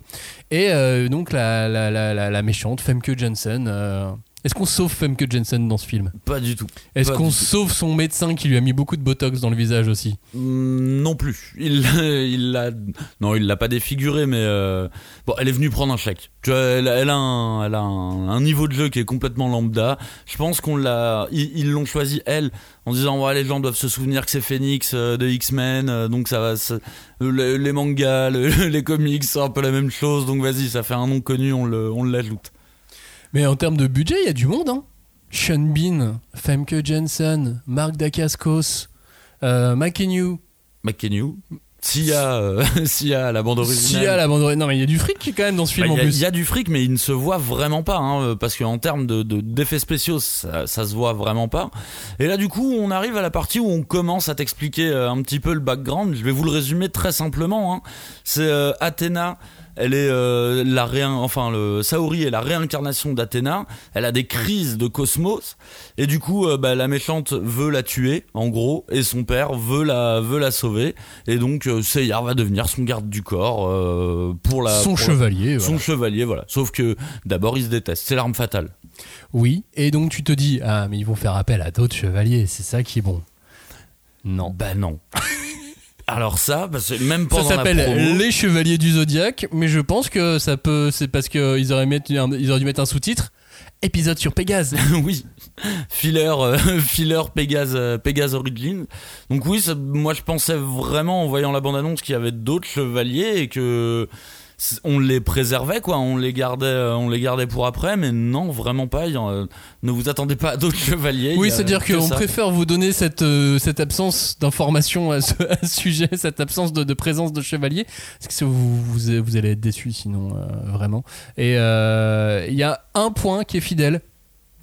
Et euh, donc la, la, la, la, la méchante, Femke Jensen. euh, Est-ce qu'on sauve Femke Jensen dans ce film? Pas du tout. Est-ce qu'on sauve son médecin qui lui a mis beaucoup de botox dans le visage aussi? Mm, Non plus. Il, il l'a, non, il l'a pas défiguré, mais euh, bon, elle est venue prendre un chèque. Tu vois, elle, elle a, un, elle a un, un niveau de jeu qui est complètement lambda. Je pense qu'on l'a, ils ils l'ont choisi elle en disant ouais les gens doivent se souvenir que c'est Phoenix euh, de X-Men, euh, donc ça va, ça- le- les mangas, le- les comics, c'est un peu la même chose. Donc vas-y, ça fait un nom connu, on le, on l'ajoute. Mais en termes de budget, il y a du monde. Hein Sean Bean, Femke Jensen, Mark Dacascos, euh, McKinney, McKenny, Sia, euh, Sia la bande originale. Sia, la bande Non, mais il y a du fric quand même dans ce film Bah, en a- plus. il y a du fric, mais il ne se voit vraiment pas, hein, parce qu'en termes de, de- d'effets spéciaux, ça, ça se voit vraiment pas. Et là, du coup, on arrive à la partie où on commence à t'expliquer euh, un petit peu le background. Je vais vous le résumer très simplement. hein. C'est euh, Athéna. Elle est euh, la réin, enfin le Saori est la réincarnation d'Athéna. Elle a des crises de cosmos et du coup, euh, bah, la méchante veut la tuer, en gros, et son père veut la veut la sauver. Et donc, euh, Seiya va devenir son garde du corps euh, pour la Son pour la- chevalier. son voilà. chevalier, voilà. Sauf que d'abord, ils se détestent. C'est l'arme fatale. Oui, et donc tu te dis, ah, mais ils vont faire appel à d'autres chevaliers, c'est ça qui est bon. Non. Bah non. Alors ça, parce que même Ça pendant la s'appelle promo, Les Chevaliers du Zodiaque, mais je pense que ça peut. C'est parce qu'ils auraient, mis un- ils auraient dû mettre un sous-titre épisode sur Pégase. oui, filler, euh, filler Pégase, euh, Pégase Origin. Donc oui, ça- moi je pensais vraiment en voyant la bande-annonce qu'il y avait d'autres chevaliers et que on les préservait quoi, on les gardait, euh, on les gardait pour après, mais non, vraiment pas. euh, ne vous attendez pas à d'autres chevaliers. Oui, c'est-à-dire qu'on préfère vous donner cette, euh, cette absence d'information à ce, à ce sujet, cette absence de, de présence de chevalier, parce que vous, vous, vous allez être déçus sinon, euh, vraiment. Et euh, il y a un point qui est fidèle.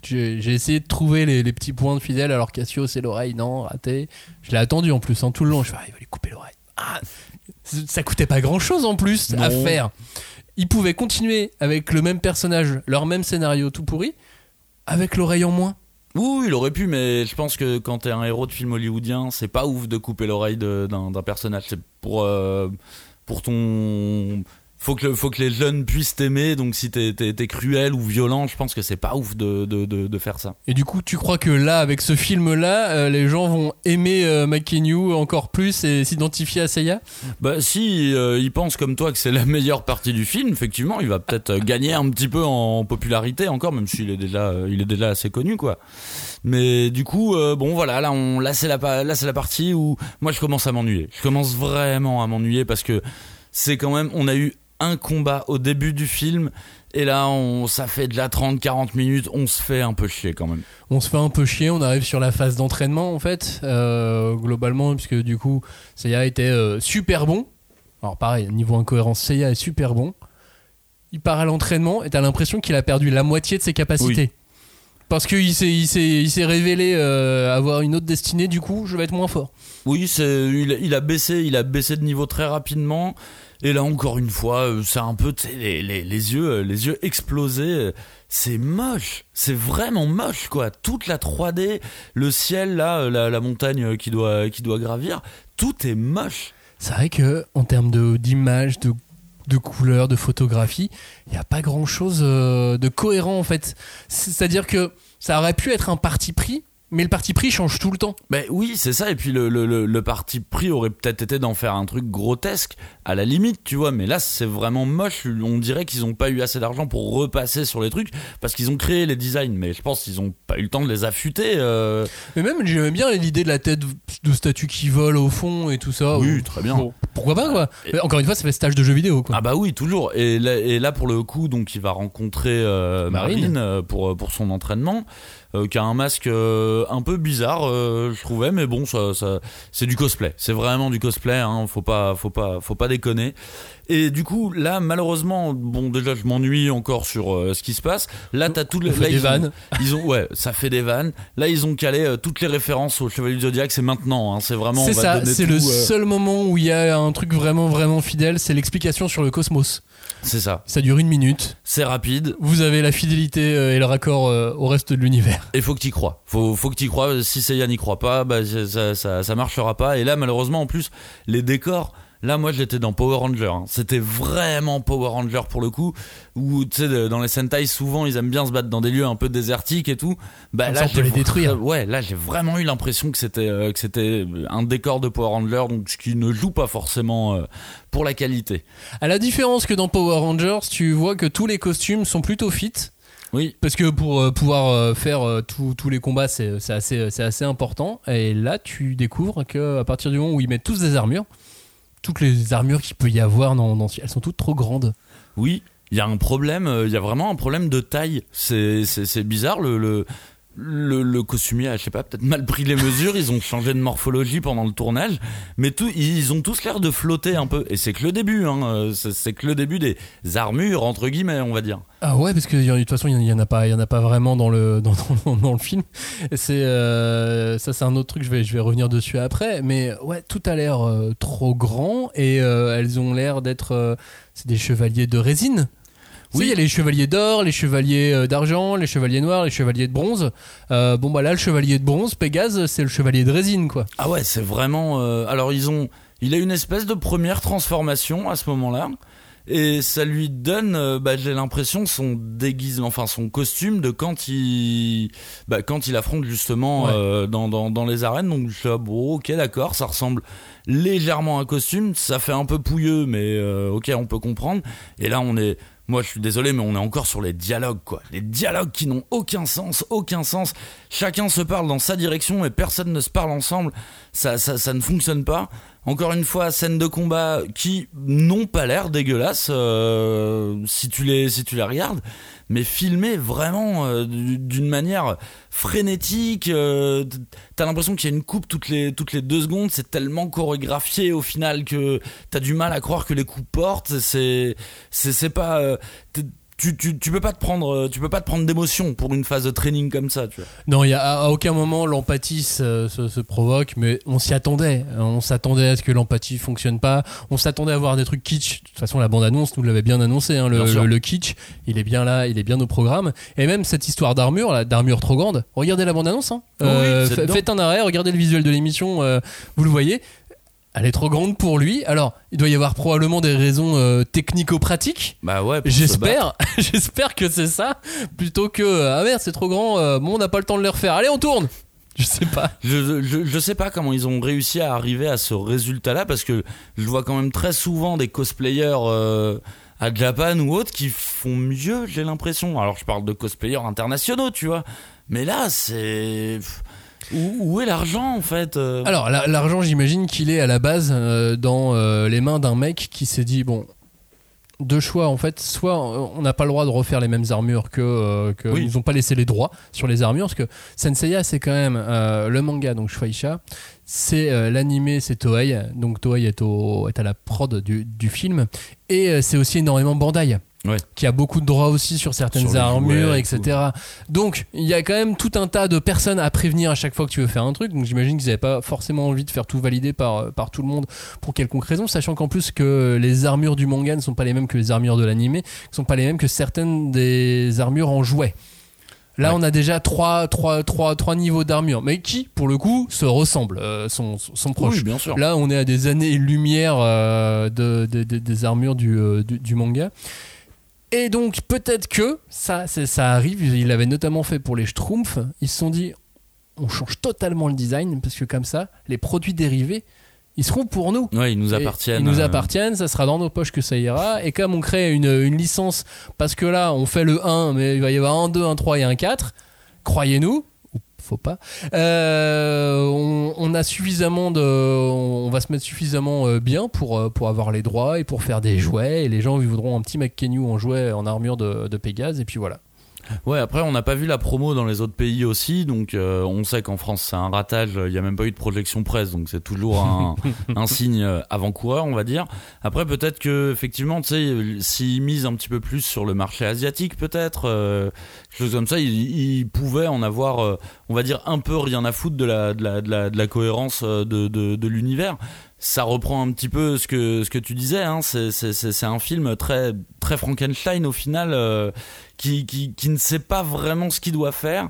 J'ai j'ai essayé de trouver les, les petits points de fidèle, alors Cassio, c'est l'oreille, non, raté. Je l'ai attendu en plus, hein, tout le long. Je fais, ah, il va lui couper l'oreille. Ah, ça coûtait pas grand-chose en plus à faire. Ils pouvaient continuer avec le même personnage, leur même scénario tout pourri, avec l'oreille en moins. Oui, il aurait pu, mais je pense que quand t'es un héros de film hollywoodien, c'est pas ouf de couper l'oreille d'un d'un personnage. C'est pour, euh, pour ton. Faut que, faut que les jeunes puissent t'aimer, donc si t'es t'es cruel ou violent, je pense que c'est pas ouf de, de, de, de faire ça. Et du coup, tu crois que là, avec ce film-là, euh, les gens vont aimer euh, encore plus et s'identifier à Seiya? Bah, si euh, il pense comme toi que c'est la meilleure partie du film, effectivement, il va peut-être euh, gagner un petit peu en popularité encore, même s'il est déjà, euh, il est déjà assez connu, quoi. Mais du coup, bon voilà, là, on, là c'est la, là c'est la partie où moi je commence à m'ennuyer. Je commence vraiment à m'ennuyer parce que c'est quand même, on a eu un combat au début du film et là, on, ça fait déjà 30-40 minutes, on se fait un peu chier quand même. On se fait un peu chier, on arrive sur la phase d'entraînement en fait, euh, globalement, puisque du coup, Seiya était euh, super bon. Alors pareil, niveau incohérence, Seiya est super bon. Il part à l'entraînement et t'as l'impression qu'il a perdu la moitié de ses capacités. Parce qu'il s'est, il s'est, il s'est révélé euh, avoir une autre destinée, du coup, je vais être moins fort. Oui, c'est il, il a baissé, il a baissé de niveau très rapidement. Et là encore une fois, euh, c'est un peu les, les, yeux, euh, les yeux explosés. euh, C'est moche, c'est vraiment moche quoi. Toute la 3D, le ciel là, euh, la, montagne euh, qui doit qui doit gravir, tout est moche. C'est vrai que en termes de d'image, de, de couleurs, de photographie, il n'y a pas grand chose de cohérent en fait. C'est-à-dire que ça aurait pu être un parti pris, mais le parti pris change tout le temps. Ben oui, c'est ça. Et puis le, le, le, le parti pris aurait peut-être été d'en faire un truc grotesque, à la limite, tu vois. Mais là, c'est vraiment moche. On dirait qu'ils ont pas eu assez d'argent pour repasser sur les trucs parce qu'ils ont créé les designs. Mais je pense qu'ils ont pas eu le temps de les affûter. euh. Mais même j'aimais bien l'idée de la tête de statue qui vole au fond et tout ça. Oui, Ou- très bien. Bon, pourquoi pas quoi Et- Encore une fois, ça fait stage de jeu vidéo quoi. Ah bah oui, toujours. Et là, et là, pour le coup, donc il va rencontrer euh, Marine. Marine, euh, pour pour son entraînement, qui a un masque euh, un peu bizarre, euh, je trouvais, mais bon, ça, ça c'est du cosplay. C'est vraiment du cosplay. Hein, faut pas, faut pas, faut pas déconner. Et du coup, là, malheureusement, bon, déjà, je m'ennuie encore sur euh, ce qui se passe. Là, t'as tout le. Là, des ils ont- vannes. Ils ont, ouais, ça fait des vannes. Là, ils ont calé euh, toutes les références au Chevalier du Zodiac. C'est maintenant. Hein, c'est vraiment. C'est ça, c'est le euh, seul moment où il y a un truc vraiment vraiment fidèle, c'est l'explication sur le cosmos. C'est ça. Ça dure une minute. C'est rapide. Vous avez la fidélité euh, et le raccord euh, au reste de l'univers. Et faut que t'y crois. Faut, faut que t'y crois. Si Seiya n'y croit pas, bah, ça, ça, ça marchera pas. Et là, malheureusement, en plus, les décors. Là, moi, j'étais dans Power Ranger. hein. C'était vraiment Power Ranger pour le coup. Où, tu sais, dans les Sentai, souvent, ils aiment bien se battre dans des lieux un peu désertiques et tout. Bah, Comme là, ça, on peut j'ai les détruire. Ouais, là, j'ai vraiment eu l'impression que c'était, euh, que c'était un décor de Power Ranger. Donc, ce qui ne joue pas forcément euh, pour la qualité. À la différence que dans Power Rangers, tu vois que tous les costumes sont plutôt fit. Oui. Parce que pour euh, pouvoir euh, faire euh, tous les combats, c'est assez, assez important. Et là, tu découvres que à partir du moment où ils mettent tous des armures, toutes les armures qu'il peut y avoir, dans, dans- elles sont toutes trop grandes. Oui, il y a un problème, euh, il y a vraiment un problème de taille. C'est, bizarre, le, le, le, costumier a, je sais pas, peut-être mal pris les mesures, ils ont changé de morphologie pendant le tournage, mais ils ont tous l'air de flotter un peu. Et c'est que le début, hein, euh, c'est, que le début des armures, entre guillemets, on va dire. Ah ouais, parce que de toute façon, il y, en a pas, il en a pas vraiment dans le dans, le film. C'est euh, ça, c'est un autre truc. Je vais je vais revenir dessus après. Mais ouais, tout a l'air euh, trop grand et elles ont l'air d'être des chevaliers de résine. Oui, il y a les chevaliers d'or, les chevaliers euh, d'argent, les chevaliers noirs, les chevaliers de bronze. Euh, bon bah là, le chevalier de bronze, Pégase, c'est le chevalier de résine quoi. Ah ouais, c'est vraiment. euh, alors ils ont, il a une espèce de première transformation à ce moment-là, et ça lui donne, euh, bah, j'ai l'impression son déguisement, enfin son costume de quand il, bah, quand il affronte justement Ouais. dans, dans dans les arènes. Donc je suis là, bon, ok, d'accord, ça ressemble légèrement à un costume, ça fait un peu pouilleux, mais ok, on peut comprendre. Et là, on est moi je suis désolé mais on est encore sur les dialogues quoi. Les dialogues qui n'ont aucun sens, aucun sens. Chacun se parle dans sa direction et personne ne se parle ensemble. Ça, ça, ça ne fonctionne pas. Encore une fois, scènes de combat qui n'ont pas l'air dégueulasses euh, si tu les si tu les regardes, mais filmées vraiment euh, d'une manière frénétique. Euh, t'as l'impression qu'il y a une coupe toutes les toutes les deux secondes. C'est tellement chorégraphié au final que t'as du mal à croire que les coups portent. C'est c'est pas tu, tu, tu peux pas te prendre euh, tu peux pas te prendre d'émotion pour une phase de training comme ça tu vois Non, il y a à, aucun moment l'empathie se, se- se provoque, mais on s'y attendait. On s'attendait à ce que l'empathie fonctionne pas. On s'attendait à voir des trucs kitsch. De toute façon, la bande-annonce nous l'avait bien annoncé. hein, le, Bien le- le kitsch, il est bien là, il est bien au programme. Et même cette histoire d'armure, là, d'armure trop grande. Regardez la bande-annonce. Hein. Oui, c'est fa- dedans. faites un arrêt, regardez le visuel de l'émission. euh, vous le voyez. Elle est trop grande pour lui. Alors, il doit y avoir probablement des raisons euh, technico-pratiques. bah ouais. J'espère, j'espère que c'est ça, plutôt que euh, ah merde c'est trop grand, euh, bon on n'a pas le temps de les refaire, allez on tourne. Je sais pas. Je, je, je sais pas comment ils ont réussi à arriver à ce résultat-là parce que je vois quand même très souvent des cosplayers euh, à Japan ou autres qui font mieux, j'ai l'impression. Alors je parle de cosplayers internationaux, tu vois. Mais là, c'est. Où, où est l'argent en fait euh Alors la- l'argent j'imagine qu'il est à la base euh, dans euh, les mains d'un mec qui s'est dit bon deux choix en fait soit on n'a pas le droit de refaire les mêmes armures que, euh, que Oui. ils ont pas laissé les droits sur les armures parce que Senseiya c'est quand même euh, le manga donc Shueisha c'est euh, l'animé c'est Toei donc Toei est, au, est à la prod du, du film et c'est aussi énormément Bandai Ouais. qui a beaucoup de droits aussi sur certaines Sur armures jouets etc donc il y a quand même tout un tas de personnes à prévenir à chaque fois que tu veux faire un truc donc j'imagine qu'ils n'avaient pas forcément envie de faire tout valider par, par tout le monde pour quelconque raison sachant qu'en plus que les armures du manga ne sont pas les mêmes que les armures de l'animé ne sont pas les mêmes que certaines des armures en jouet Là, Ouais. on a déjà trois, trois, trois, trois niveaux d'armure, mais qui, pour le coup, se ressemblent, euh, sont, sont proches. Oui, bien sûr. Là, on est à des années-lumière euh, de, de- de- des armures du, euh, du, du manga. Et donc, peut-être que ça, ça arrive. Il l'avait notamment fait pour les Schtroumpfs. Ils se sont dit, on change totalement le design, parce que comme ça, les produits dérivés, ils seront pour nous. Ouais, ils nous Et appartiennent. Ils nous euh, appartiennent, ça sera dans nos poches que ça ira. Et comme on crée une, une licence, parce que là, on fait le 1, mais il va y avoir un 2, un 3 et un 4, croyez-nous, ou faut pas, euh, on, a suffisamment de. On va se mettre suffisamment euh, bien pour, euh, pour avoir les droits et pour faire des jouets. Et les gens voudront un petit McKenyu en jouet en armure de, de Pégase, et puis voilà. Ouais, après, on n'a pas vu la promo dans les autres pays aussi, donc euh, on sait qu'en France c'est un ratage, il n'y a même pas eu de projection presse, donc c'est toujours un, un signe euh, avant-coureur, on va dire. Après, peut-être que, effectivement, tu sais, s'ils misent un petit peu plus sur le marché asiatique, peut-être, euh, quelque chose comme ça, ils, ils pouvaient en avoir, euh, on va dire, un peu rien à foutre de la, de la, de la, de la cohérence de l'univers. Ça reprend un petit peu ce que, ce que tu disais, hein, c'est, un film très, très Frankenstein au final. euh, qui, qui, qui ne sait pas vraiment ce qu'il doit faire.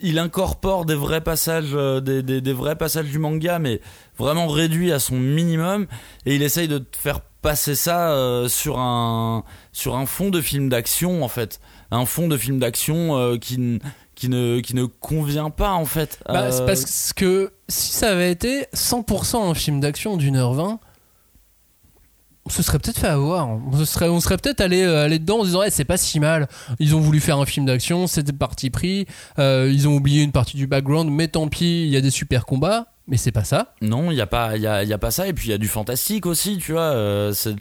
Il incorpore des vrais passages, euh, des, des, vrais passages du manga, mais vraiment réduits à son minimum, et il essaye de faire passer ça euh, sur un sur un fond de film d'action en fait, un fond de film d'action qui qui ne qui ne convient pas en fait. Bah, Euh, c'est parce que si ça avait été 100% un film d'action d'une heure 20, on se serait peut-être fait avoir. On se serait, on serait peut-être allé, euh, dedans en se disant, Eh, c'est pas si mal. Ils ont voulu faire un film d'action, c'était parti pris. Euh, ils ont oublié une partie du background, mais tant pis, il y a des super combats. Mais c'est pas ça. Non, il y a pas, y a, y a pas ça. Et puis il y a du fantastique aussi, tu vois. euh, c'est,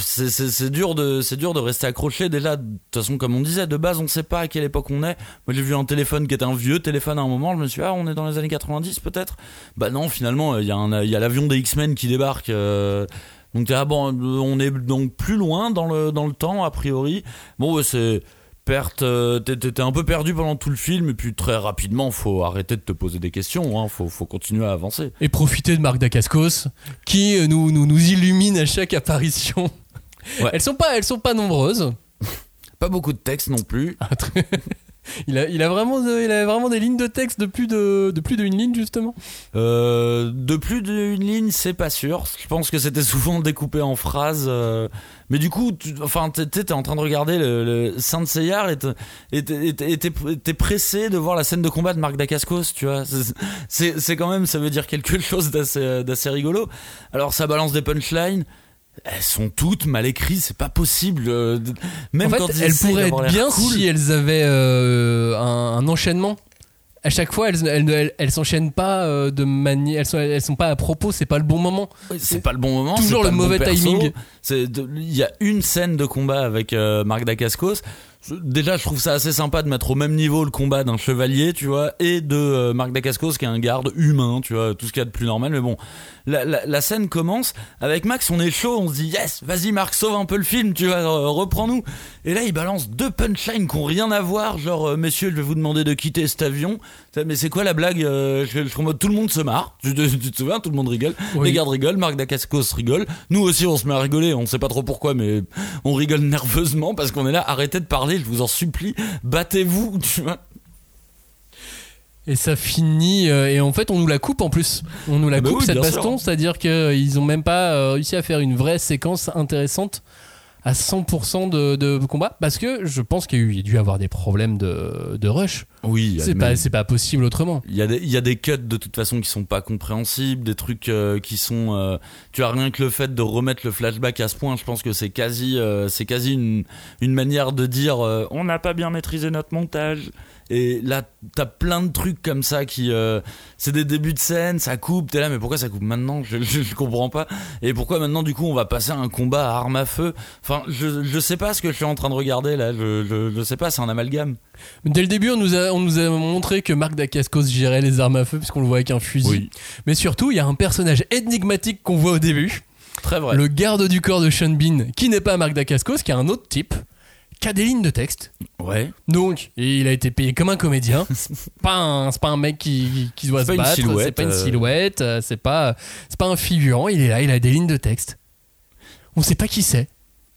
c'est, dur de, c'est dur de rester accroché. Déjà, de toute façon, comme on disait, de base, on sait pas à quelle époque on est. Moi, j'ai vu un téléphone qui était un vieux téléphone à un moment. Je me suis dit, ah, on est dans les années 90 peut-être. Bah non, finalement, il y a un, il y a l'avion des X-Men qui débarque. euh, donc ah bon, on est donc plus loin dans le dans le temps a priori. Bon, c'est perte. euh, t'es- un peu perdu pendant tout le film et puis très rapidement, faut arrêter de te poser des questions. Hein, faut faut continuer à avancer. Et profiter de Marc Dacascos, qui euh, nous, nous, nous illumine à chaque apparition. Ouais. Elles sont pas, elles sont pas nombreuses. Pas beaucoup de texte non plus. Il, a, a vraiment il a vraiment des lignes de texte de plus de, de plus d'une ligne justement. Euh, de plus d'une ligne, c'est pas sûr. Je pense que c'était souvent découpé en phrases. euh, mais du coup, tu, enfin, t'es t'es en train de regarder le, le Saint Seiya et t'es- pressé de voir la scène de combat de Marc Dacascos, tu vois. C'est- quand même, ça veut dire quelque chose d'assez d'assez rigolo. Alors, ça balance des punchlines. Elles sont toutes mal écrites, c'est pas possible. euh, Même en quand fait, ils elles pourraient être bien cool. si elles avaient euh, un, un enchaînement. À chaque fois, elles, elles, elles, elles s'enchaînent pas euh, de manière. Elles sont, elles sont pas à propos, c'est pas le bon moment. C'est pas le bon moment. Toujours le bon mauvais timing. Il y a une scène de combat avec euh, Marc Dacascos. Déjà, je trouve ça assez sympa de mettre au même niveau le combat d'un chevalier, tu vois, et de euh, Marc Dacascos qui est un garde humain, tu vois, tout ce qu'il y a de plus normal. Mais bon, la, la, la scène commence avec Max, on est chaud, on se dit yes, vas-y Marc, sauve un peu le film, tu vois, euh, reprends-nous. Et là, il balance deux punchlines qui ont rien à voir, genre euh, messieurs, je vais vous demander de quitter cet avion. Mais c'est quoi la blague euh, je, je suis en mode, tout le monde se marre. Tu, te- tu te souviens, tout le monde rigole. Oui. Les gardes rigolent, Marc Dacascos rigole. Nous aussi, on se met à rigoler. On sait pas trop pourquoi, mais on rigole nerveusement parce qu'on est là. Arrêtez de parler, je vous en supplie. Battez-vous, tu vois. Et ça finit. euh, et en fait, on nous la coupe en plus. On nous la Ah bah coupe oui, cette baston, c'est-à-dire qu'ils ont même pas euh, réussi à faire une vraie séquence intéressante à 100% de, de combat parce que je pense qu'il y a dû avoir des problèmes de, de rush. Oui, C'est pas, c'est pas possible autrement. Il y, a des, il y a des cuts de toute façon qui sont pas compréhensibles, des trucs euh, qui sont. euh, tu as rien que le fait de remettre le flashback à ce point, je pense que c'est quasi, euh, c'est quasi une, une manière de dire on n'a pas bien maîtrisé notre montage. Et là, t'as plein de trucs comme ça qui, euh, c'est des débuts de scène, ça coupe. T'es là, mais pourquoi ça coupe maintenant? Je, je, je comprends pas. Et pourquoi maintenant, du coup, on va passer à un combat à armes à feu? Enfin, je, je sais pas ce que je suis en train de regarder là. Je, je, je sais pas, c'est un amalgame. Dès le début, on nous a, on nous a montré que Marc Dacascos gérait les armes à feu puisqu'on le voit avec un fusil. Oui. Mais surtout, il y a un personnage énigmatique qu'on voit au début. Très vrai. Le garde du corps de Sean Bean, qui n'est pas Marc Dacascos, qui est un autre type, qui a des lignes de texte. Ouais. Donc, il a été payé comme un comédien. c'est pas un, c'est pas un mec qui, qui doit se pas battre. C'est pas une euh. silhouette. euh, C'est pas, c'est pas un figurant. Il est là, il a des lignes de texte. On sait pas qui c'est.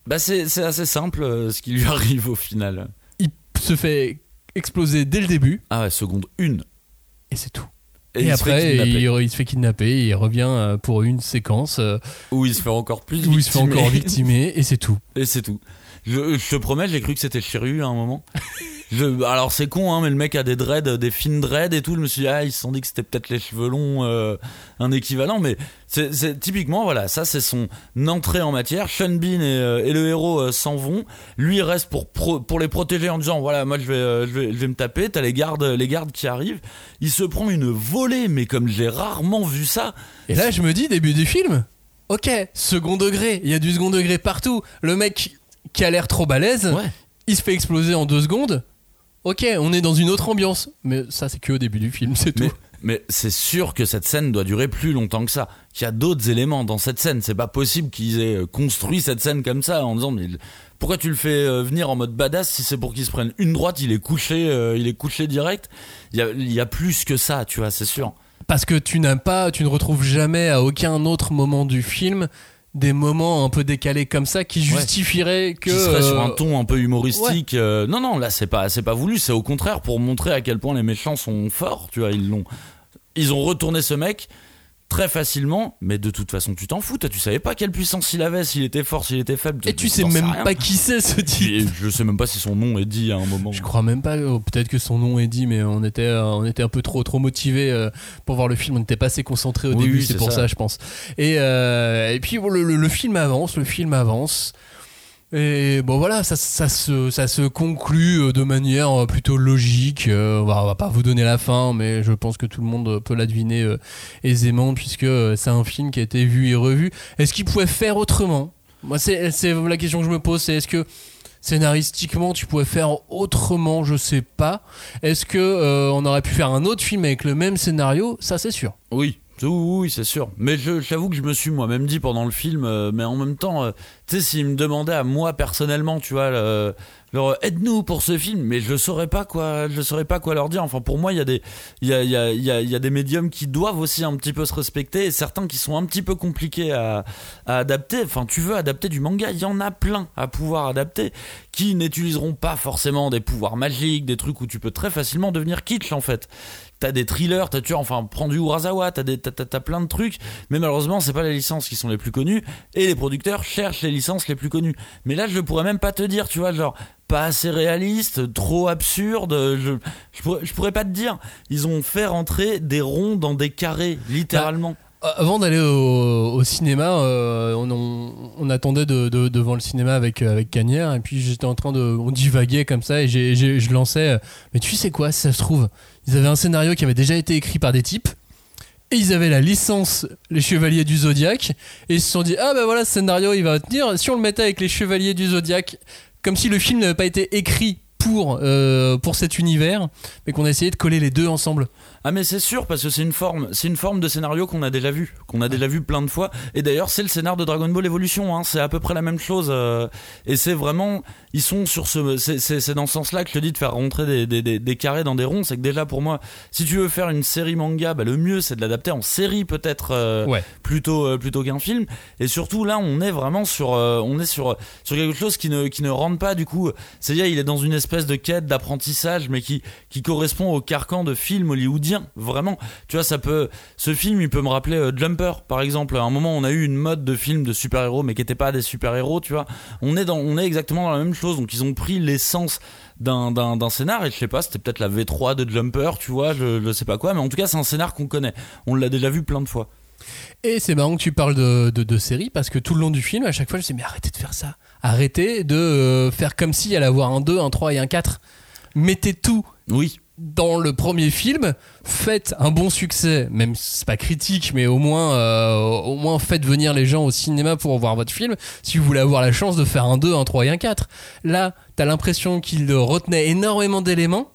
Bah c'est c'est assez simple euh, ce qui lui arrive au final. Il se fait exploser dès le début Ah ouais, seconde une. et c'est tout. Et, il après, il, il se fait kidnapper et il revient pour une séquence Où il se fait encore plus où il se fait encore victimer et c'est tout. Et c'est tout. Je, je te promets, j'ai cru que c'était Chiru à un moment. Je, alors c'est con, hein, mais le mec a des dreads, des fines dreads et tout. Je me suis dit, ah, ils se sont dit que c'était peut-être les cheveux longs, euh, un équivalent. Mais c'est c'est- typiquement, voilà, ça c'est son entrée en matière. Sean Bean et, euh, et le héros euh, s'en vont. Lui il reste pour, pro- pour les protéger en disant, voilà, moi je vais, euh, je vais, je vais me taper. T'as les gardes, les gardes qui arrivent. Il se prend une volée, mais comme j'ai rarement vu ça. Et là, je me dis, début du film, ok, second degré, il y a du second degré partout. Le mec qui a l'air trop balèze, Ouais. il se fait exploser en deux secondes. Ok, on est dans une autre ambiance. Mais ça, c'est que au début du film, c'est tout. Mais, c'est sûr que cette scène doit durer plus longtemps que ça. Qu'il y a d'autres éléments dans cette scène. C'est pas possible qu'ils aient euh, construit cette scène comme ça en disant mais pourquoi tu le fais euh, venir en mode badass si c'est pour qu'il se prenne une droite, il est couché, euh, il est couché direct? Il y a, il y a plus que ça, tu vois, c'est sûr. Parce que tu n'as pas, tu ne retrouves jamais à aucun autre moment du film des moments un peu décalés comme ça qui justifieraient que. Qui serait sur euh, un ton un peu humoristique. euh, non, non, là c'est pas, c'est pas voulu. C'est au contraire pour montrer à quel point les méchants sont forts. Tu vois, ils l'ont, ils ont retourné ce mec très facilement. Mais de toute façon, tu t'en fous. Toi, tu savais pas quelle puissance il avait, s'il était fort, s'il était faible. Et tu sais même rien. pas qui c'est ce type. Et je sais même pas si son nom est dit à un moment. Je crois même pas. oh, Peut-être que son nom est dit, mais on était, euh, on était un peu trop, trop motivé euh, pour voir le film. On n'était pas assez concentré au Oui, début. oui, c'est c'est pour ça. ça. je pense. Et, euh, et puis bon, le, le- le film avance, le film avance. Et bon voilà, ça, se, ça se conclut euh, de manière euh, plutôt logique. Euh, on, va, va pas vous donner la fin, mais je pense que tout le monde peut la deviner euh, aisément puisque c'est un film qui a été vu et revu. Est-ce qu'il pouvait faire autrement? Moi, c'est la question que je me pose. C'est est-ce que scénaristiquement tu pouvais faire autrement? Je sais pas. Est-ce que on aurait pu faire un autre film avec le même scénario? Ça, c'est sûr. Oui. Oui, c'est sûr. Mais j'avoue que je me suis moi-même dit pendant le film, mais en même temps, tu sais, me demandaient à moi personnellement, tu vois, le- leur aide-nous pour ce film, mais je saurais pas quoi, je saurais pas quoi leur dire. Enfin, pour moi, il y a des, il y a, y a, y y a des médiums qui doivent aussi un petit peu se respecter, et certains qui sont un petit peu compliqués à, à adapter. Enfin, tu veux adapter du manga, il y en a plein à pouvoir adapter, qui n'utiliseront pas forcément des pouvoirs magiques, des trucs où tu peux très facilement devenir kitsch en fait t'as des thrillers, t'as tu enfin prends du Urasawa, t'as des t'as, t'as- t'as plein de trucs, mais malheureusement c'est pas les licences qui sont les plus connues et les producteurs cherchent les les plus connues. Mais là je pourrais même pas te dire, tu vois, genre pas assez réaliste, trop absurde, je je pourrais, pas te dire. Ils ont fait rentrer des ronds dans des carrés, littéralement. Avant d'aller au, cinéma, euh, on, attendait de- de- devant le cinéma avec, euh, avec et puis j'étais en train de. On divaguait comme ça, et je lançais. euh, Mais tu sais quoi, si ça se trouve, ils avaient un scénario qui avait déjà été écrit par des types, et ils avaient la licence Les Chevaliers du Zodiaque, et ils se sont dit Ah ben voilà, ce scénario il va tenir. Si on le mettait avec les Chevaliers du Zodiaque, comme si le film n'avait pas été écrit pour, euh, pour cet univers, mais qu'on a essayé de coller les deux ensemble. Ah mais c'est sûr parce que c'est une forme, c'est une forme de scénario qu'on a déjà vu, qu'on a déjà vu plein de fois. Et d'ailleurs c'est le scénar de Dragon Ball Evolution, hein, c'est à peu près la même chose. euh, et c'est vraiment, ils sont sur ce, c'est- dans ce sens-là que je te dis de faire rentrer des, des, des, des carrés dans des ronds. C'est que déjà pour moi, si tu veux faire une série manga, bah, le mieux c'est de l'adapter en série peut-être euh, Ouais. plutôt euh, plutôt qu'un film. Et surtout là on est vraiment sur, euh, on est sur sur quelque chose qui ne qui ne rentre pas du coup. C'est-à-dire il est dans une espèce de quête d'apprentissage, mais qui qui correspond au carcan de film hollywoodien. Vraiment, tu vois, ça peut. Ce film, il peut me rappeler euh, Jumper, par exemple. À un moment, on a eu une mode de film de super-héros, mais qui n'étaient pas des super-héros, tu vois. On est dans, on est exactement dans la même chose. Donc, ils ont pris l'essence d'un scénar et je sais pas c'était peut-être la V3 de Jumper tu vois je, je sais pas quoi mais en tout cas c'est un scénar qu'on connaît on l'a déjà vu plein de fois Et c'est marrant que tu parles de, de, de série parce que tout le long du film, à chaque fois, je me dis mais arrêtez de faire ça. Arrêtez de euh, faire comme s'il y allait avoir un 2, un 3 et un 4. Mettez tout oui dans le premier film, faites un bon succès, même si c'est pas critique, mais au moins, euh, au moins faites venir les gens au cinéma pour voir votre film, si vous voulez avoir la chance de faire un 2, un 3 et un 4. Là, t'as l'impression qu'il retenait énormément d'éléments,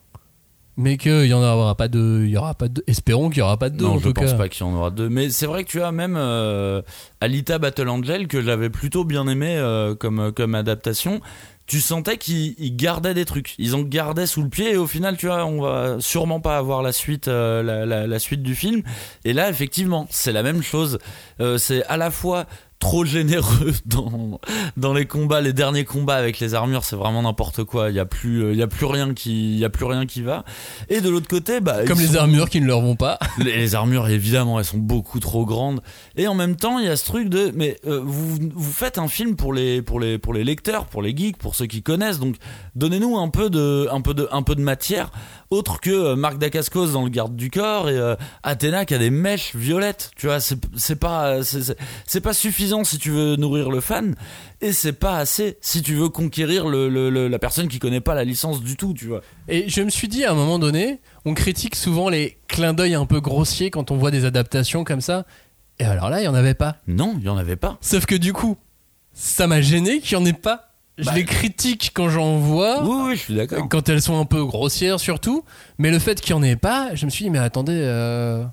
mais qu'il y en aura pas de, il y aura pas de, espérons qu'il y aura pas de deux non en je tout pense cas. pas qu'il y en aura deux mais c'est vrai que tu as même euh, Alita Battle Angel que j'avais plutôt bien aimé euh, comme comme adaptation tu sentais qu'ils ils gardaient des trucs. Ils en gardaient sous le pied et au final tu vois on va sûrement pas avoir la suite euh, du film. Et là effectivement c'est la même chose. Euh, c'est à la fois trop généreux dans dans les combats les derniers combats avec les armures c'est vraiment n'importe quoi. Il y a plus euh, il y a plus rien qui il y a plus rien qui va. Et de l'autre côté bah Comme les sont- armures qui ne leur vont pas. les, les armures évidemment elles sont beaucoup trop grandes. Et en même temps il y a ce truc de mais euh, vous vous faites un film pour les pour les pour les lecteurs pour les geeks pour ceux qui connaissent. Donc donnez-nous un peu de un peu de un peu de matière autre que euh, Marc Dacascos dans le garde du corps et euh, Athéna qui a des mèches violettes tu vois c'est pas c'est- c'est c'est pas suffisant si tu veux nourrir le fan et c'est pas assez si tu veux conquérir le, le- le- la personne qui connaît pas la licence du tout tu vois Et je me suis dit à un moment donné, on critique souvent les clins d'œil un peu grossiers quand on voit des adaptations comme ça. Et alors là, il y en avait pas. non il y en avait pas Sauf que du coup, ça m'a gêné qu'il y en ait pas. Je Bah. les critique quand j'en vois, oui oui je suis d'accord quand elles sont un peu grossières surtout. Mais le fait qu'il y en ait pas, je me suis dit mais attendez, euh...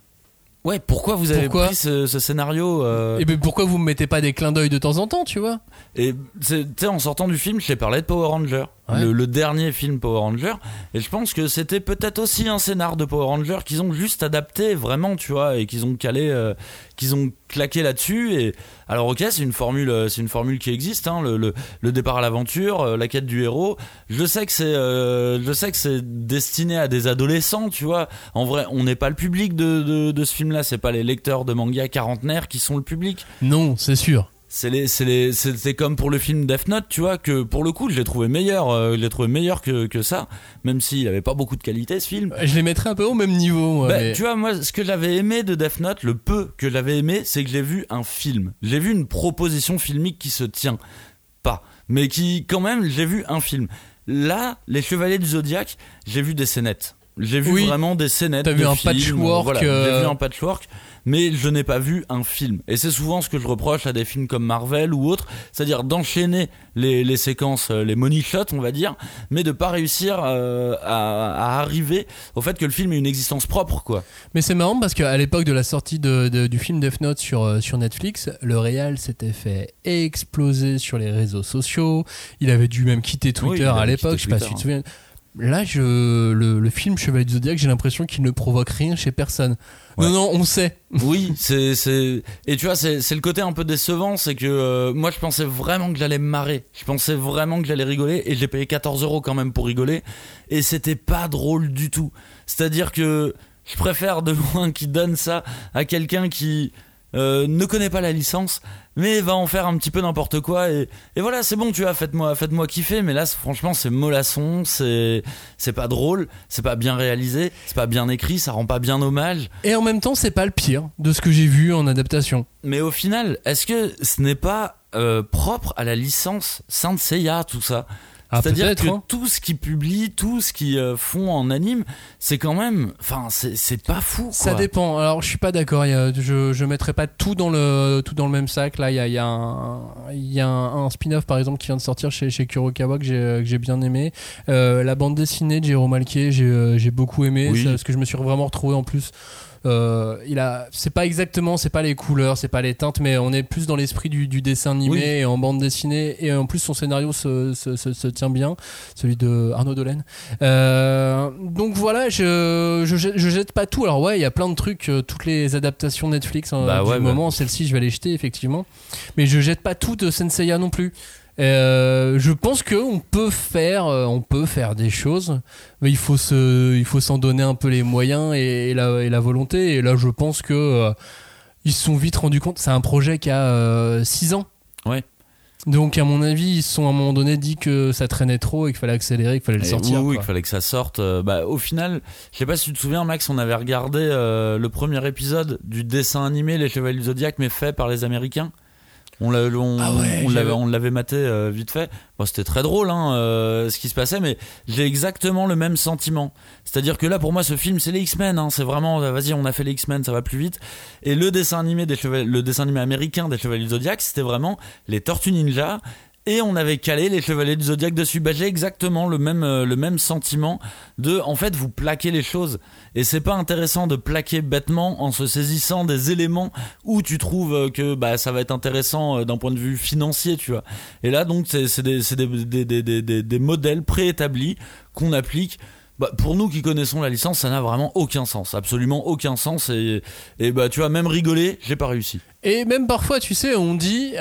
Ouais, pourquoi vous avez Pourquoi pris ce, ce scénario euh, et ben pourquoi vous me mettez pas des clins d'œil de temps en temps, tu vois? Et tu sais, en sortant du film, je t'ai parlé de Power Ranger, Ouais. le, le dernier film Power Ranger, et je pense que c'était peut-être aussi un scénar de Power Ranger qu'ils ont juste adapté vraiment, tu vois, et qu'ils ont calé, euh, qu'ils ont claqué là-dessus. Et alors ok, c'est une formule, euh, c'est une formule qui existe, hein, le, le, départ à l'aventure, euh, la quête du héros. Je sais que c'est, euh, je sais que c'est destiné à des adolescents, tu vois. En vrai, on n'est pas le public de, de, de ce film-là, c'est pas les lecteurs de manga quarantenaires qui sont le public. Non, c'est sûr. C'est comme pour le film Death Note, tu vois, que pour le coup, je l'ai trouvé meilleur, euh, je l'ai trouvé meilleur que, que ça, même s'il avait pas beaucoup de qualité ce film. Je les mettrais un peu au même niveau. moi, Bah, mais- Tu vois, moi, ce que j'avais aimé de Death Note, le peu que j'avais aimé, c'est que j'ai vu un film. J'ai vu une proposition filmique qui se tient pas, mais qui, quand même, j'ai vu un film. Là, Les Chevaliers du Zodiaque, j'ai vu des scénettes. J'ai vu Oui. vraiment des scénettes. T'as vu de un patchwork, Voilà, euh, J'ai vu un patchwork, mais je n'ai pas vu un film. Et c'est souvent ce que je reproche à des films comme Marvel ou autres, c'est-à-dire d'enchaîner les, les séquences, euh, les money shots, on va dire, mais de pas réussir euh, à, à arriver au fait que le film ait une existence propre, quoi. Mais c'est marrant parce qu'à l'époque de la sortie de- de- du film Death Note sur, euh, sur Netflix, le réal s'était fait exploser sur les réseaux sociaux. Il avait dû même quitter Twitter à l'époque, je sais pas si tu Twitter, hein. te souviens. Là, je, le, le film Chevalier du Zodiac, j'ai l'impression qu'il ne provoque rien chez personne. Ouais. Non, non, on sait. Oui, c'est c'est et tu vois c'est c'est le côté un peu décevant, c'est que euh, moi je pensais vraiment que j'allais me marrer, je pensais vraiment que j'allais rigoler et j'ai payé 14 euros quand même pour rigoler et c'était pas drôle du tout. C'est-à-dire que je préfère de loin qu'il donne ça à quelqu'un qui euh, ne connaît pas la licence, mais va en faire un petit peu n'importe quoi et, et voilà, c'est bon, tu vois, faites-moi, faites-moi kiffer. Mais là, franchement, c'est mollasson, c'est, c'est pas drôle, c'est pas bien réalisé, c'est pas bien écrit, ça rend pas bien hommage. Et en même temps, c'est pas le pire de ce que j'ai vu en adaptation. Mais au final, est-ce que ce n'est pas euh, propre à la licence Saint Seiya, tout ça? Ah, C'est-à-dire que hein. tout ce qu'ils publient, tout ce qu'ils euh, font en anime, c'est quand même, enfin, c'est pas fou. Quoi. Ça dépend. Alors, je suis pas d'accord. Je je mettrai pas tout dans le tout dans le même sac. Là, il y a, y a un il y a un, un spin-off par exemple qui vient de sortir chez chez Kurokawa que j'ai que j'ai bien aimé. Euh, la bande dessinée de Jérôme Alquier, j'ai euh, j'ai beaucoup aimé Oui. ça, parce que je me suis vraiment retrouvé en plus. Euh, il a, c'est pas exactement, c'est pas les couleurs, c'est pas les teintes, mais on est plus dans l'esprit du, du dessin animé Oui. et en bande dessinée. Et en plus, son scénario se, se, se, se tient bien, celui de Arnaud Delaine. Euh, donc voilà, je, je, jette- je jette pas tout. Alors ouais, il y a plein de trucs, euh, toutes les adaptations Netflix euh, Bah du ouais, bah. moment, celle-ci je vais les jeter effectivement. Mais je jette pas tout de Senseiya non plus. Euh, je pense que on peut faire, euh, on peut faire des choses, mais il faut se, il faut s'en donner un peu les moyens et, et la, et la volonté. Et là, je pense que euh, ils se sont vite rendus compte. C'est un projet qui a 6 ans. Ouais. Donc à mon avis, ils se sont à un moment donné dit que ça traînait trop et qu'il fallait accélérer, qu'il fallait le Et sortir. oui, oui, quoi. qu'il fallait que ça sorte. Bah, au final, je sais pas si tu te souviens, Max, on avait regardé le premier épisode du dessin animé Les Chevaliers du Zodiac, mais fait par les Américains. On Ah ouais, on l'avait, maté euh, vite fait. Bon, c'était très drôle, hein, euh, ce qui se passait, mais j'ai exactement le même sentiment. C'est-à-dire que là, pour moi, ce film, c'est les X-Men. Hein, c'est vraiment, euh, vas-y, on a fait les X-Men, ça va plus vite. Et le dessin animé des le dessin animé américain des Chevaliers Zodiac, c'était vraiment les Tortues Ninja. Et on avait calé les Chevaliers du Zodiac dessus. Bah, j'ai exactement le même, euh, le même sentiment de, en fait, vous plaquez les choses. Et c'est pas intéressant de plaquer bêtement en se saisissant des éléments où tu trouves euh, que bah, ça va être intéressant euh, d'un point de vue financier, tu vois. Et là, donc, c'est des, des, des, des, modèles préétablis qu'on applique. Bah, pour nous qui connaissons la licence, ça n'a vraiment aucun sens, absolument aucun sens. Et, et bah, tu vois, même rigoler, j'ai pas réussi. Et même parfois, tu sais, on dit.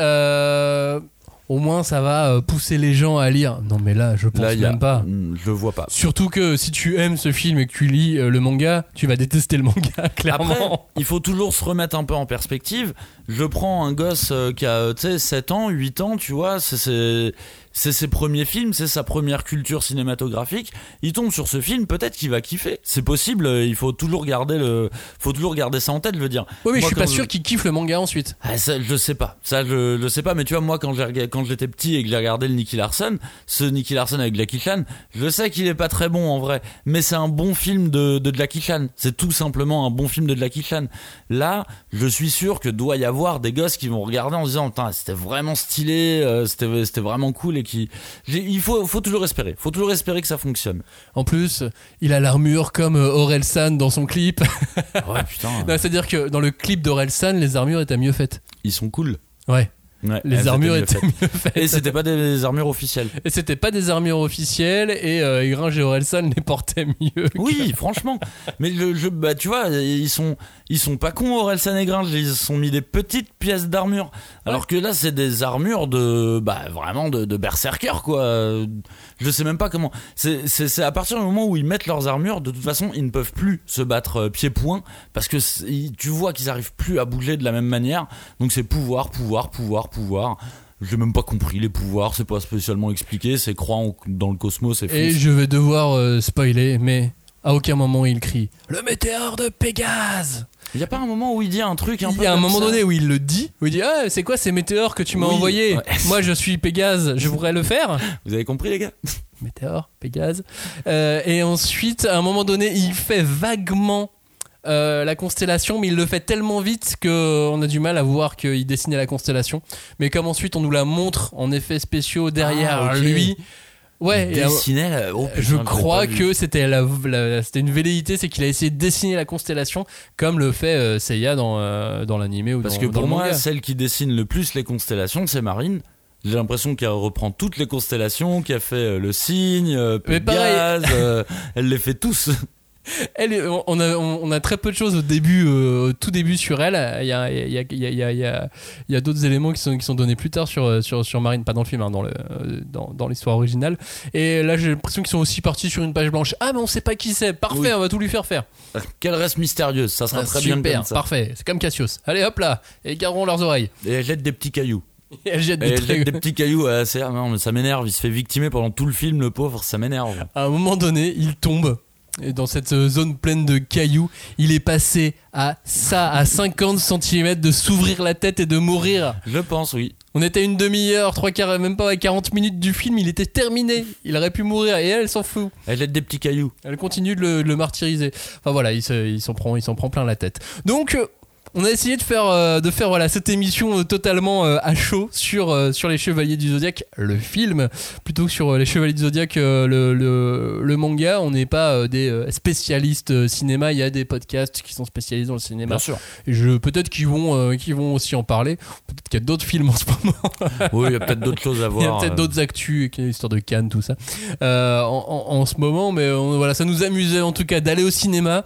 Au moins, ça va euh, pousser les gens à lire. Non, mais là, je pense Là, a- même pas. Hmm, Je vois pas. Surtout que si tu aimes ce film et que tu lis euh, le manga, tu vas détester le manga, clairement. Après, il faut toujours se remettre un peu en perspective. Je prends un gosse euh, qui a, tu sais, 7 ans, 8 ans, tu vois, c'est ses premiers films, c'est sa première culture cinématographique. Il tombe sur ce film, peut-être qu'il va kiffer. C'est possible, euh, il faut toujours garder le, faut toujours garder ça en tête, je veux dire. oui, mais je Moi, suis pas sûr qu'il kiffe le manga ensuite. ah, ça, je sais pas. Ça, je, je sais pas. Mais tu vois, moi, quand j'ai quand j'étais petit et que j'ai regardé le Nicky Larson, ce Nicky Larson avec Jackie Chan, je sais qu'il est pas très bon en vrai, mais c'est un bon film de, de Jackie Chan. C'est tout simplement un bon film de Jackie Chan. Là, je suis sûr que doit y avoir des gosses qui vont regarder en se disant, putain, c'était vraiment stylé, euh, c'était, c'était vraiment cool et qui, il faut, faut toujours espérer. Faut toujours espérer que ça fonctionne. En plus, il a l'armure comme euh, Aurel San dans son clip. Ouais, putain, Non, C'est-à-dire que dans le clip d'Aurel San, les armures étaient mieux faites. ils sont cool. Ouais, Ouais, les armures étaient mieux mieux faites. Et c'était pas des armures officielles. Et c'était pas des armures officielles et euh, Gringe et Orelsan les portaient mieux. que- Oui, franchement. Mais le jeu, bah tu vois, ils sont, ils sont pas cons Orelsan et Gringe, ils se sont mis des petites pièces d'armure. Alors que là, c'est des armures de, bah vraiment de, de berserker quoi. Je sais même pas comment. C'est, à partir du moment où ils mettent leurs armures, de toute façon, ils ne peuvent plus se battre euh, pied-point parce que tu vois qu'ils arrivent plus à bouger de la même manière. Donc c'est pouvoir, pouvoir, pouvoir, pouvoir. J'ai même pas compris les pouvoirs, c'est pas spécialement expliqué, c'est croire dans le cosmos et Et je vais devoir euh, spoiler, mais à aucun moment il crie Le météore de Pégase Il y a pas un moment où il dit un truc un Il peu y a un comme moment ça donné où il le dit, où il dit Ah, c'est quoi ces météores que tu m'as Oui, envoyés ouais. Moi je suis Pégase, je pourrais le faire Vous avez compris les gars? Météore, Pégase. Euh, et ensuite, à un moment donné, il fait vaguement euh, la constellation, mais il le fait tellement vite qu'on a du mal à voir qu'il dessinait la constellation. Mais comme ensuite on nous la montre en effets spéciaux derrière Ah, ok. lui, ouais, à- Dessinait la- oh, putain, je crois que c'était la, la- c'était une velléité, c'est qu'il a essayé de dessiner la constellation comme le fait euh, Seiya dans, euh, dans l'animé ou Parce dans, que pour moi, celle qui dessine le plus les constellations, c'est Marine. J'ai l'impression qu'elle reprend toutes les constellations, qu'elle fait euh, le signe, euh. Pégase, euh, elle les fait tous. Elle, est- on a, on a très peu de choses au début, euh, au tout début sur elle. Il y a, il y a, il y a, il y a, il y a- il y a d'autres éléments qui sont, qui sont donnés plus tard sur, euh, sur, sur Marine, pas dans le film, hein, dans le- euh, dans, dans l'histoire originale. Et là, j'ai l'impression qu'ils sont aussi partis sur une page blanche. Ah, mais on sait pas qui c'est. Parfait, Oui. on va tout lui faire faire. Qu'elle reste mystérieuse, ça sera Ah, très bien super, comme ça. parfait. C'est comme Cassius. Allez, hop là, égarons leurs oreilles. Et elle jette des petits cailloux. Et elle jette Et des elle trucs. jette des petits cailloux à c'est- ah non, mais ça m'énerve, il se fait victimer pendant tout le film, le pauvre, ça m'énerve. À un moment donné, il tombe. Et dans cette euh, zone pleine de cailloux, il est passé à ça, à 50 cm de s'ouvrir la tête et de mourir. Je pense, oui. On était à une demi-heure, trois quarts, même pas à 40 minutes du film, il était terminé. Il aurait pu mourir et elle, elle s'en fout. Elle jette des petits cailloux. Elle continue de le, de le martyriser. Enfin voilà, il se- il s'en prend, il s'en prend plein la tête. Donc euh, on a essayé de faire, euh, de faire voilà cette émission euh, totalement euh, à chaud sur sur les Chevaliers du Zodiaque, le film, plutôt que sur les Chevaliers du Zodiaque, euh, le, le, le manga. On n'est pas des spécialistes cinéma. Il y a des podcasts qui sont spécialisés dans le cinéma. sûr. Et je peut-être qu'ils vont, vont aussi en parler. Peut-être qu'il y a d'autres films en ce moment. Oui, il y a peut-être d'autres choses à Il y a voir. peut-être d'autres actus, l'histoire de Cannes, tout ça, en, en- en ce moment. Mais voilà, ça nous amusait en tout cas d'aller au cinéma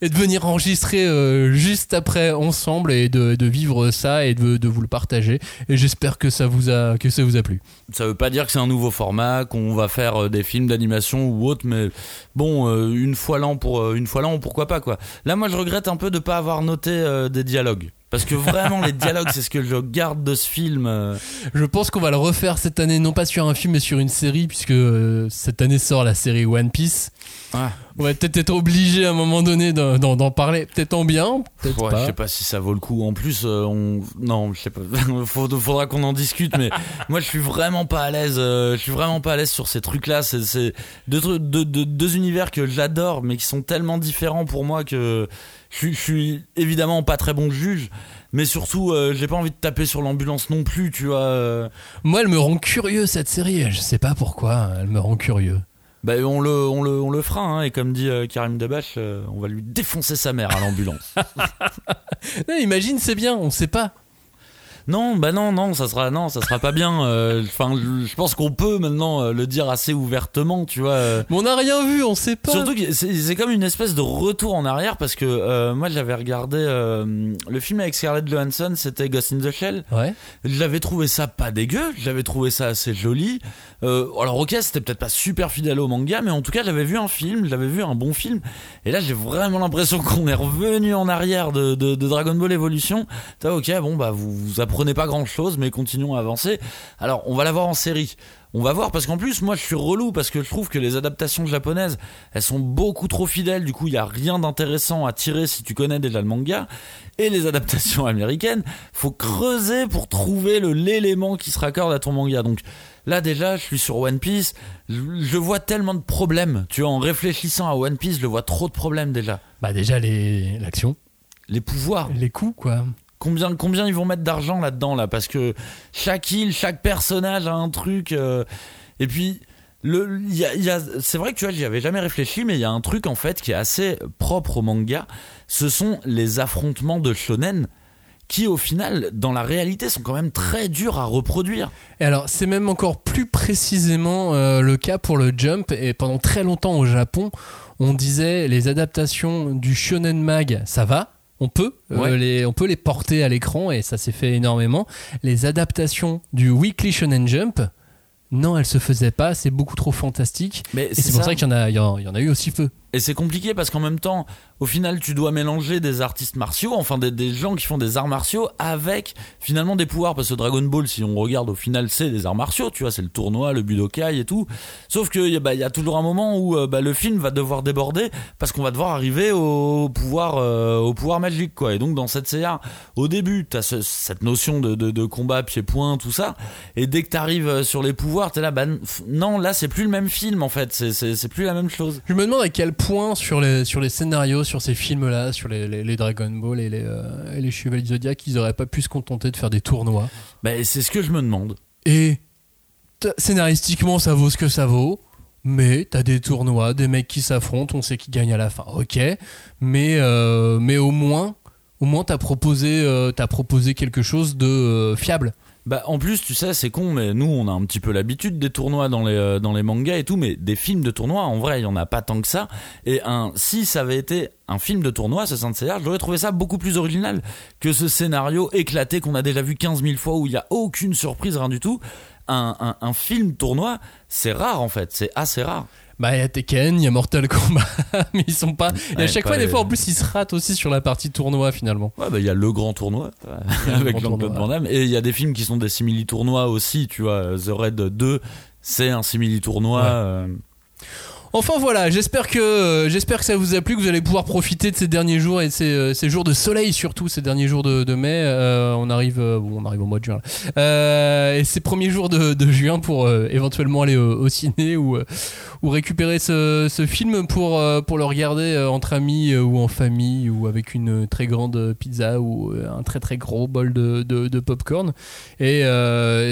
et de venir enregistrer euh, juste après ensemble et de, de vivre ça et de, de vous le partager. Et j'espère que ça vous a que ça vous a plu. Ça veut pas dire que c'est un nouveau format, qu'on va faire euh, des films d'animation ou autre, mais bon, euh, une fois l'an pour une fois l'an, pourquoi pas quoi. Là, moi, je regrette un peu de pas avoir noté des dialogues. Parce que vraiment, les dialogues, c'est ce que je garde de ce film. euh. Je pense qu'on va le refaire cette année, non pas sur un film, mais sur une série, puisque euh, cette année sort la série One Piece. Ah. On va peut-être être obligé à un moment donné d'en parler, peut-être en bien, peut-être Ouais, pas. je sais pas si ça vaut le coup. En plus, euh, on... non, je sais pas. Faudra qu'on en discute, mais moi, je suis vraiment pas à l'aise. euh, je suis vraiment pas à l'aise sur ces trucs-là. C'est c'est deux, trucs- deux, deux- deux univers que j'adore, mais qui sont tellement différents pour moi que je suis, je suis évidemment pas très bon juge. Mais surtout, euh, j'ai pas envie de taper sur l'ambulance non plus, tu vois. euh. Moi, elle me rend curieux cette série. Je sais pas pourquoi, elle me rend curieux. Bah, on le, on le, on le fera, hein, et comme dit euh, Karim Debache, euh, on va lui défoncer sa mère à l'ambulance. Imagine, c'est bien, on sait pas. Non, bah non, non, ça sera, non, ça sera pas bien. euh, Enfin, je je pense qu'on peut maintenant euh, le dire assez ouvertement, tu vois. euh. Mais on n'a rien vu, on sait pas. Surtout que c'est comme une espèce de retour en arrière parce que euh, moi j'avais regardé euh, le film avec Scarlett Johansson, c'était Ghost in the Shell. Ouais. J'avais trouvé ça pas dégueu, j'avais trouvé ça assez joli. Alors ok, c'était peut-être pas super fidèle au manga, mais en tout cas j'avais vu un film, j'avais vu un bon film. Et là j'ai vraiment l'impression qu'on est revenu en arrière de, de, de Dragon Ball Evolution. T'as ok, bon bah vous, vous apprenez pas grand chose, mais continuons à avancer. Alors on va la voir en série. On va voir parce qu'en plus moi je suis relou parce que je trouve que les adaptations japonaises elles sont beaucoup trop fidèles. Du coup il y a rien d'intéressant à tirer si tu connais déjà le manga. Et les adaptations américaines faut creuser pour trouver l'élément qui se raccorde à ton manga. Donc là déjà je suis sur One Piece. Je, je vois tellement de problèmes. Tu vois en réfléchissant à One Piece je vois trop de problèmes déjà. Bah, déjà, les... l'action, les pouvoirs. Les coups, quoi. Combien combien ils vont mettre d'argent là-dedans là? Parce que chaque île chaque personnage a un truc euh, et puis le y a- c'est vrai que tu vois j'y avais jamais réfléchi mais il y a un truc en fait qui est assez propre au manga ce sont les affrontements de shonen qui au final dans la réalité sont quand même très durs à reproduire Et alors, c'est même encore plus précisément euh, le cas pour le Jump. Et pendant très longtemps au Japon, on disait les adaptations du Shonen Mag, ça va. On peut, euh, les, on peut les porter à l'écran et ça s'est fait énormément. Les adaptations du Weekly Shonen Jump, non, elles se faisaient pas. C'est beaucoup trop fantastique. mais Et c'est pour ça, qu'il y, en a- il y en il y en a eu aussi peu. Et c'est compliqué parce qu'en même temps, au final, tu dois mélanger des artistes martiaux, enfin des, gens qui font des arts martiaux, avec finalement des pouvoirs. Parce que Dragon Ball, si on regarde au final, c'est des arts martiaux, tu vois, c'est le tournoi, le budokai et tout. Sauf qu'il bah, y a toujours un moment où euh, bah, le film va devoir déborder parce qu'on va devoir arriver au pouvoir, euh, au pouvoir magique, quoi. Et donc dans cette CA, au début, t'as ce, cette notion de, combat pied-point, tout ça. Et dès que t'arrives euh, sur les pouvoirs, t'es là, bah non, là c'est plus le même film en fait, c'est plus la même chose. Je me demande à quel point sur les, sur les scénarios, sur ces films-là, sur les, les, les Dragon Ball et les, euh, et les Chevaliers Zodiac, ils auraient pas pu se contenter de faire des tournois. Bah, c'est ce que je me demande. Et scénaristiquement, ça vaut ce que ça vaut. Mais t'as des tournois, des mecs qui s'affrontent, on sait qui gagne à la fin. Ok, mais euh, mais au moins, au moins t'as proposé, euh, t'as proposé quelque chose de fiable. Bah en plus tu sais c'est con mais nous on a un petit peu l'habitude des tournois dans les euh, dans les mangas et tout mais des films de tournois en vrai il y en a pas tant que ça. Et un si ça avait été un film de tournoi ce Saint Seiya j'aurais trouvé ça beaucoup plus original que ce scénario éclaté qu'on a déjà vu 15 000 fois où il y a aucune surprise rien du tout. Un film tournoi c'est rare en fait. C'est assez rare Bah, il y a Tekken, il y a Mortal Kombat, mais ils sont pas. Et à chaque fois, des fois, en plus, ils se ratent aussi sur la partie tournoi finalement. Ouais, bah, il y a le grand tournoi euh, avec Jean-Claude tournoi. Van Damme. Et il y a des films qui sont des simili-tournois aussi, tu vois. The Raid 2, c'est un simili-tournoi. Ouais. euh, Enfin voilà, j'espère que euh, j'espère que ça vous a plu, que vous allez pouvoir profiter de ces derniers jours et de ces, euh, jours de soleil surtout, ces derniers jours de, mai. Euh, on arrive, au mois de juin. là. Et ces premiers jours de, juin pour éventuellement aller au, ciné ou récupérer ce, film pour le regarder entre amis ou en famille ou avec une très grande pizza ou un très très gros bol de, popcorn. Et,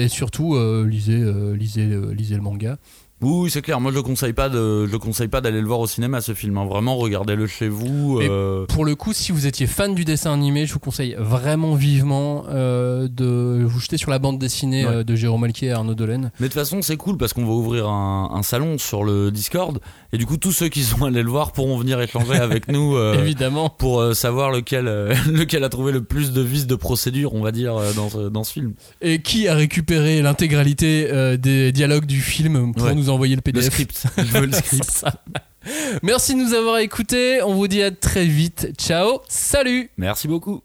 surtout lisez le manga. Oui, c'est clair. Moi, je le conseille pas de, je le conseille pas d'aller le voir au cinéma, ce film. hein. Vraiment, regardez-le chez vous. Et euh, Pour le coup, si vous étiez fan du dessin animé, je vous conseille vraiment vivement euh, de vous jeter sur la bande dessinée Ouais. euh, de Jérôme Alquier et Arnaud Delaine. Mais de toute façon, c'est cool parce qu'on va ouvrir un, un salon sur le Discord. Et du coup, tous ceux qui sont allés le voir pourront venir échanger avec nous. euh, Évidemment. pour savoir lequel, lequel a trouvé le plus de vices de procédure, on va dire, dans, ce- dans ce film. Et qui a récupéré l'intégralité des dialogues du film pour Ouais. nous envoyer le Le PDF script. Je veux le script. Merci de nous avoir écoutés. On vous dit à très vite. Ciao. Salut. Merci beaucoup.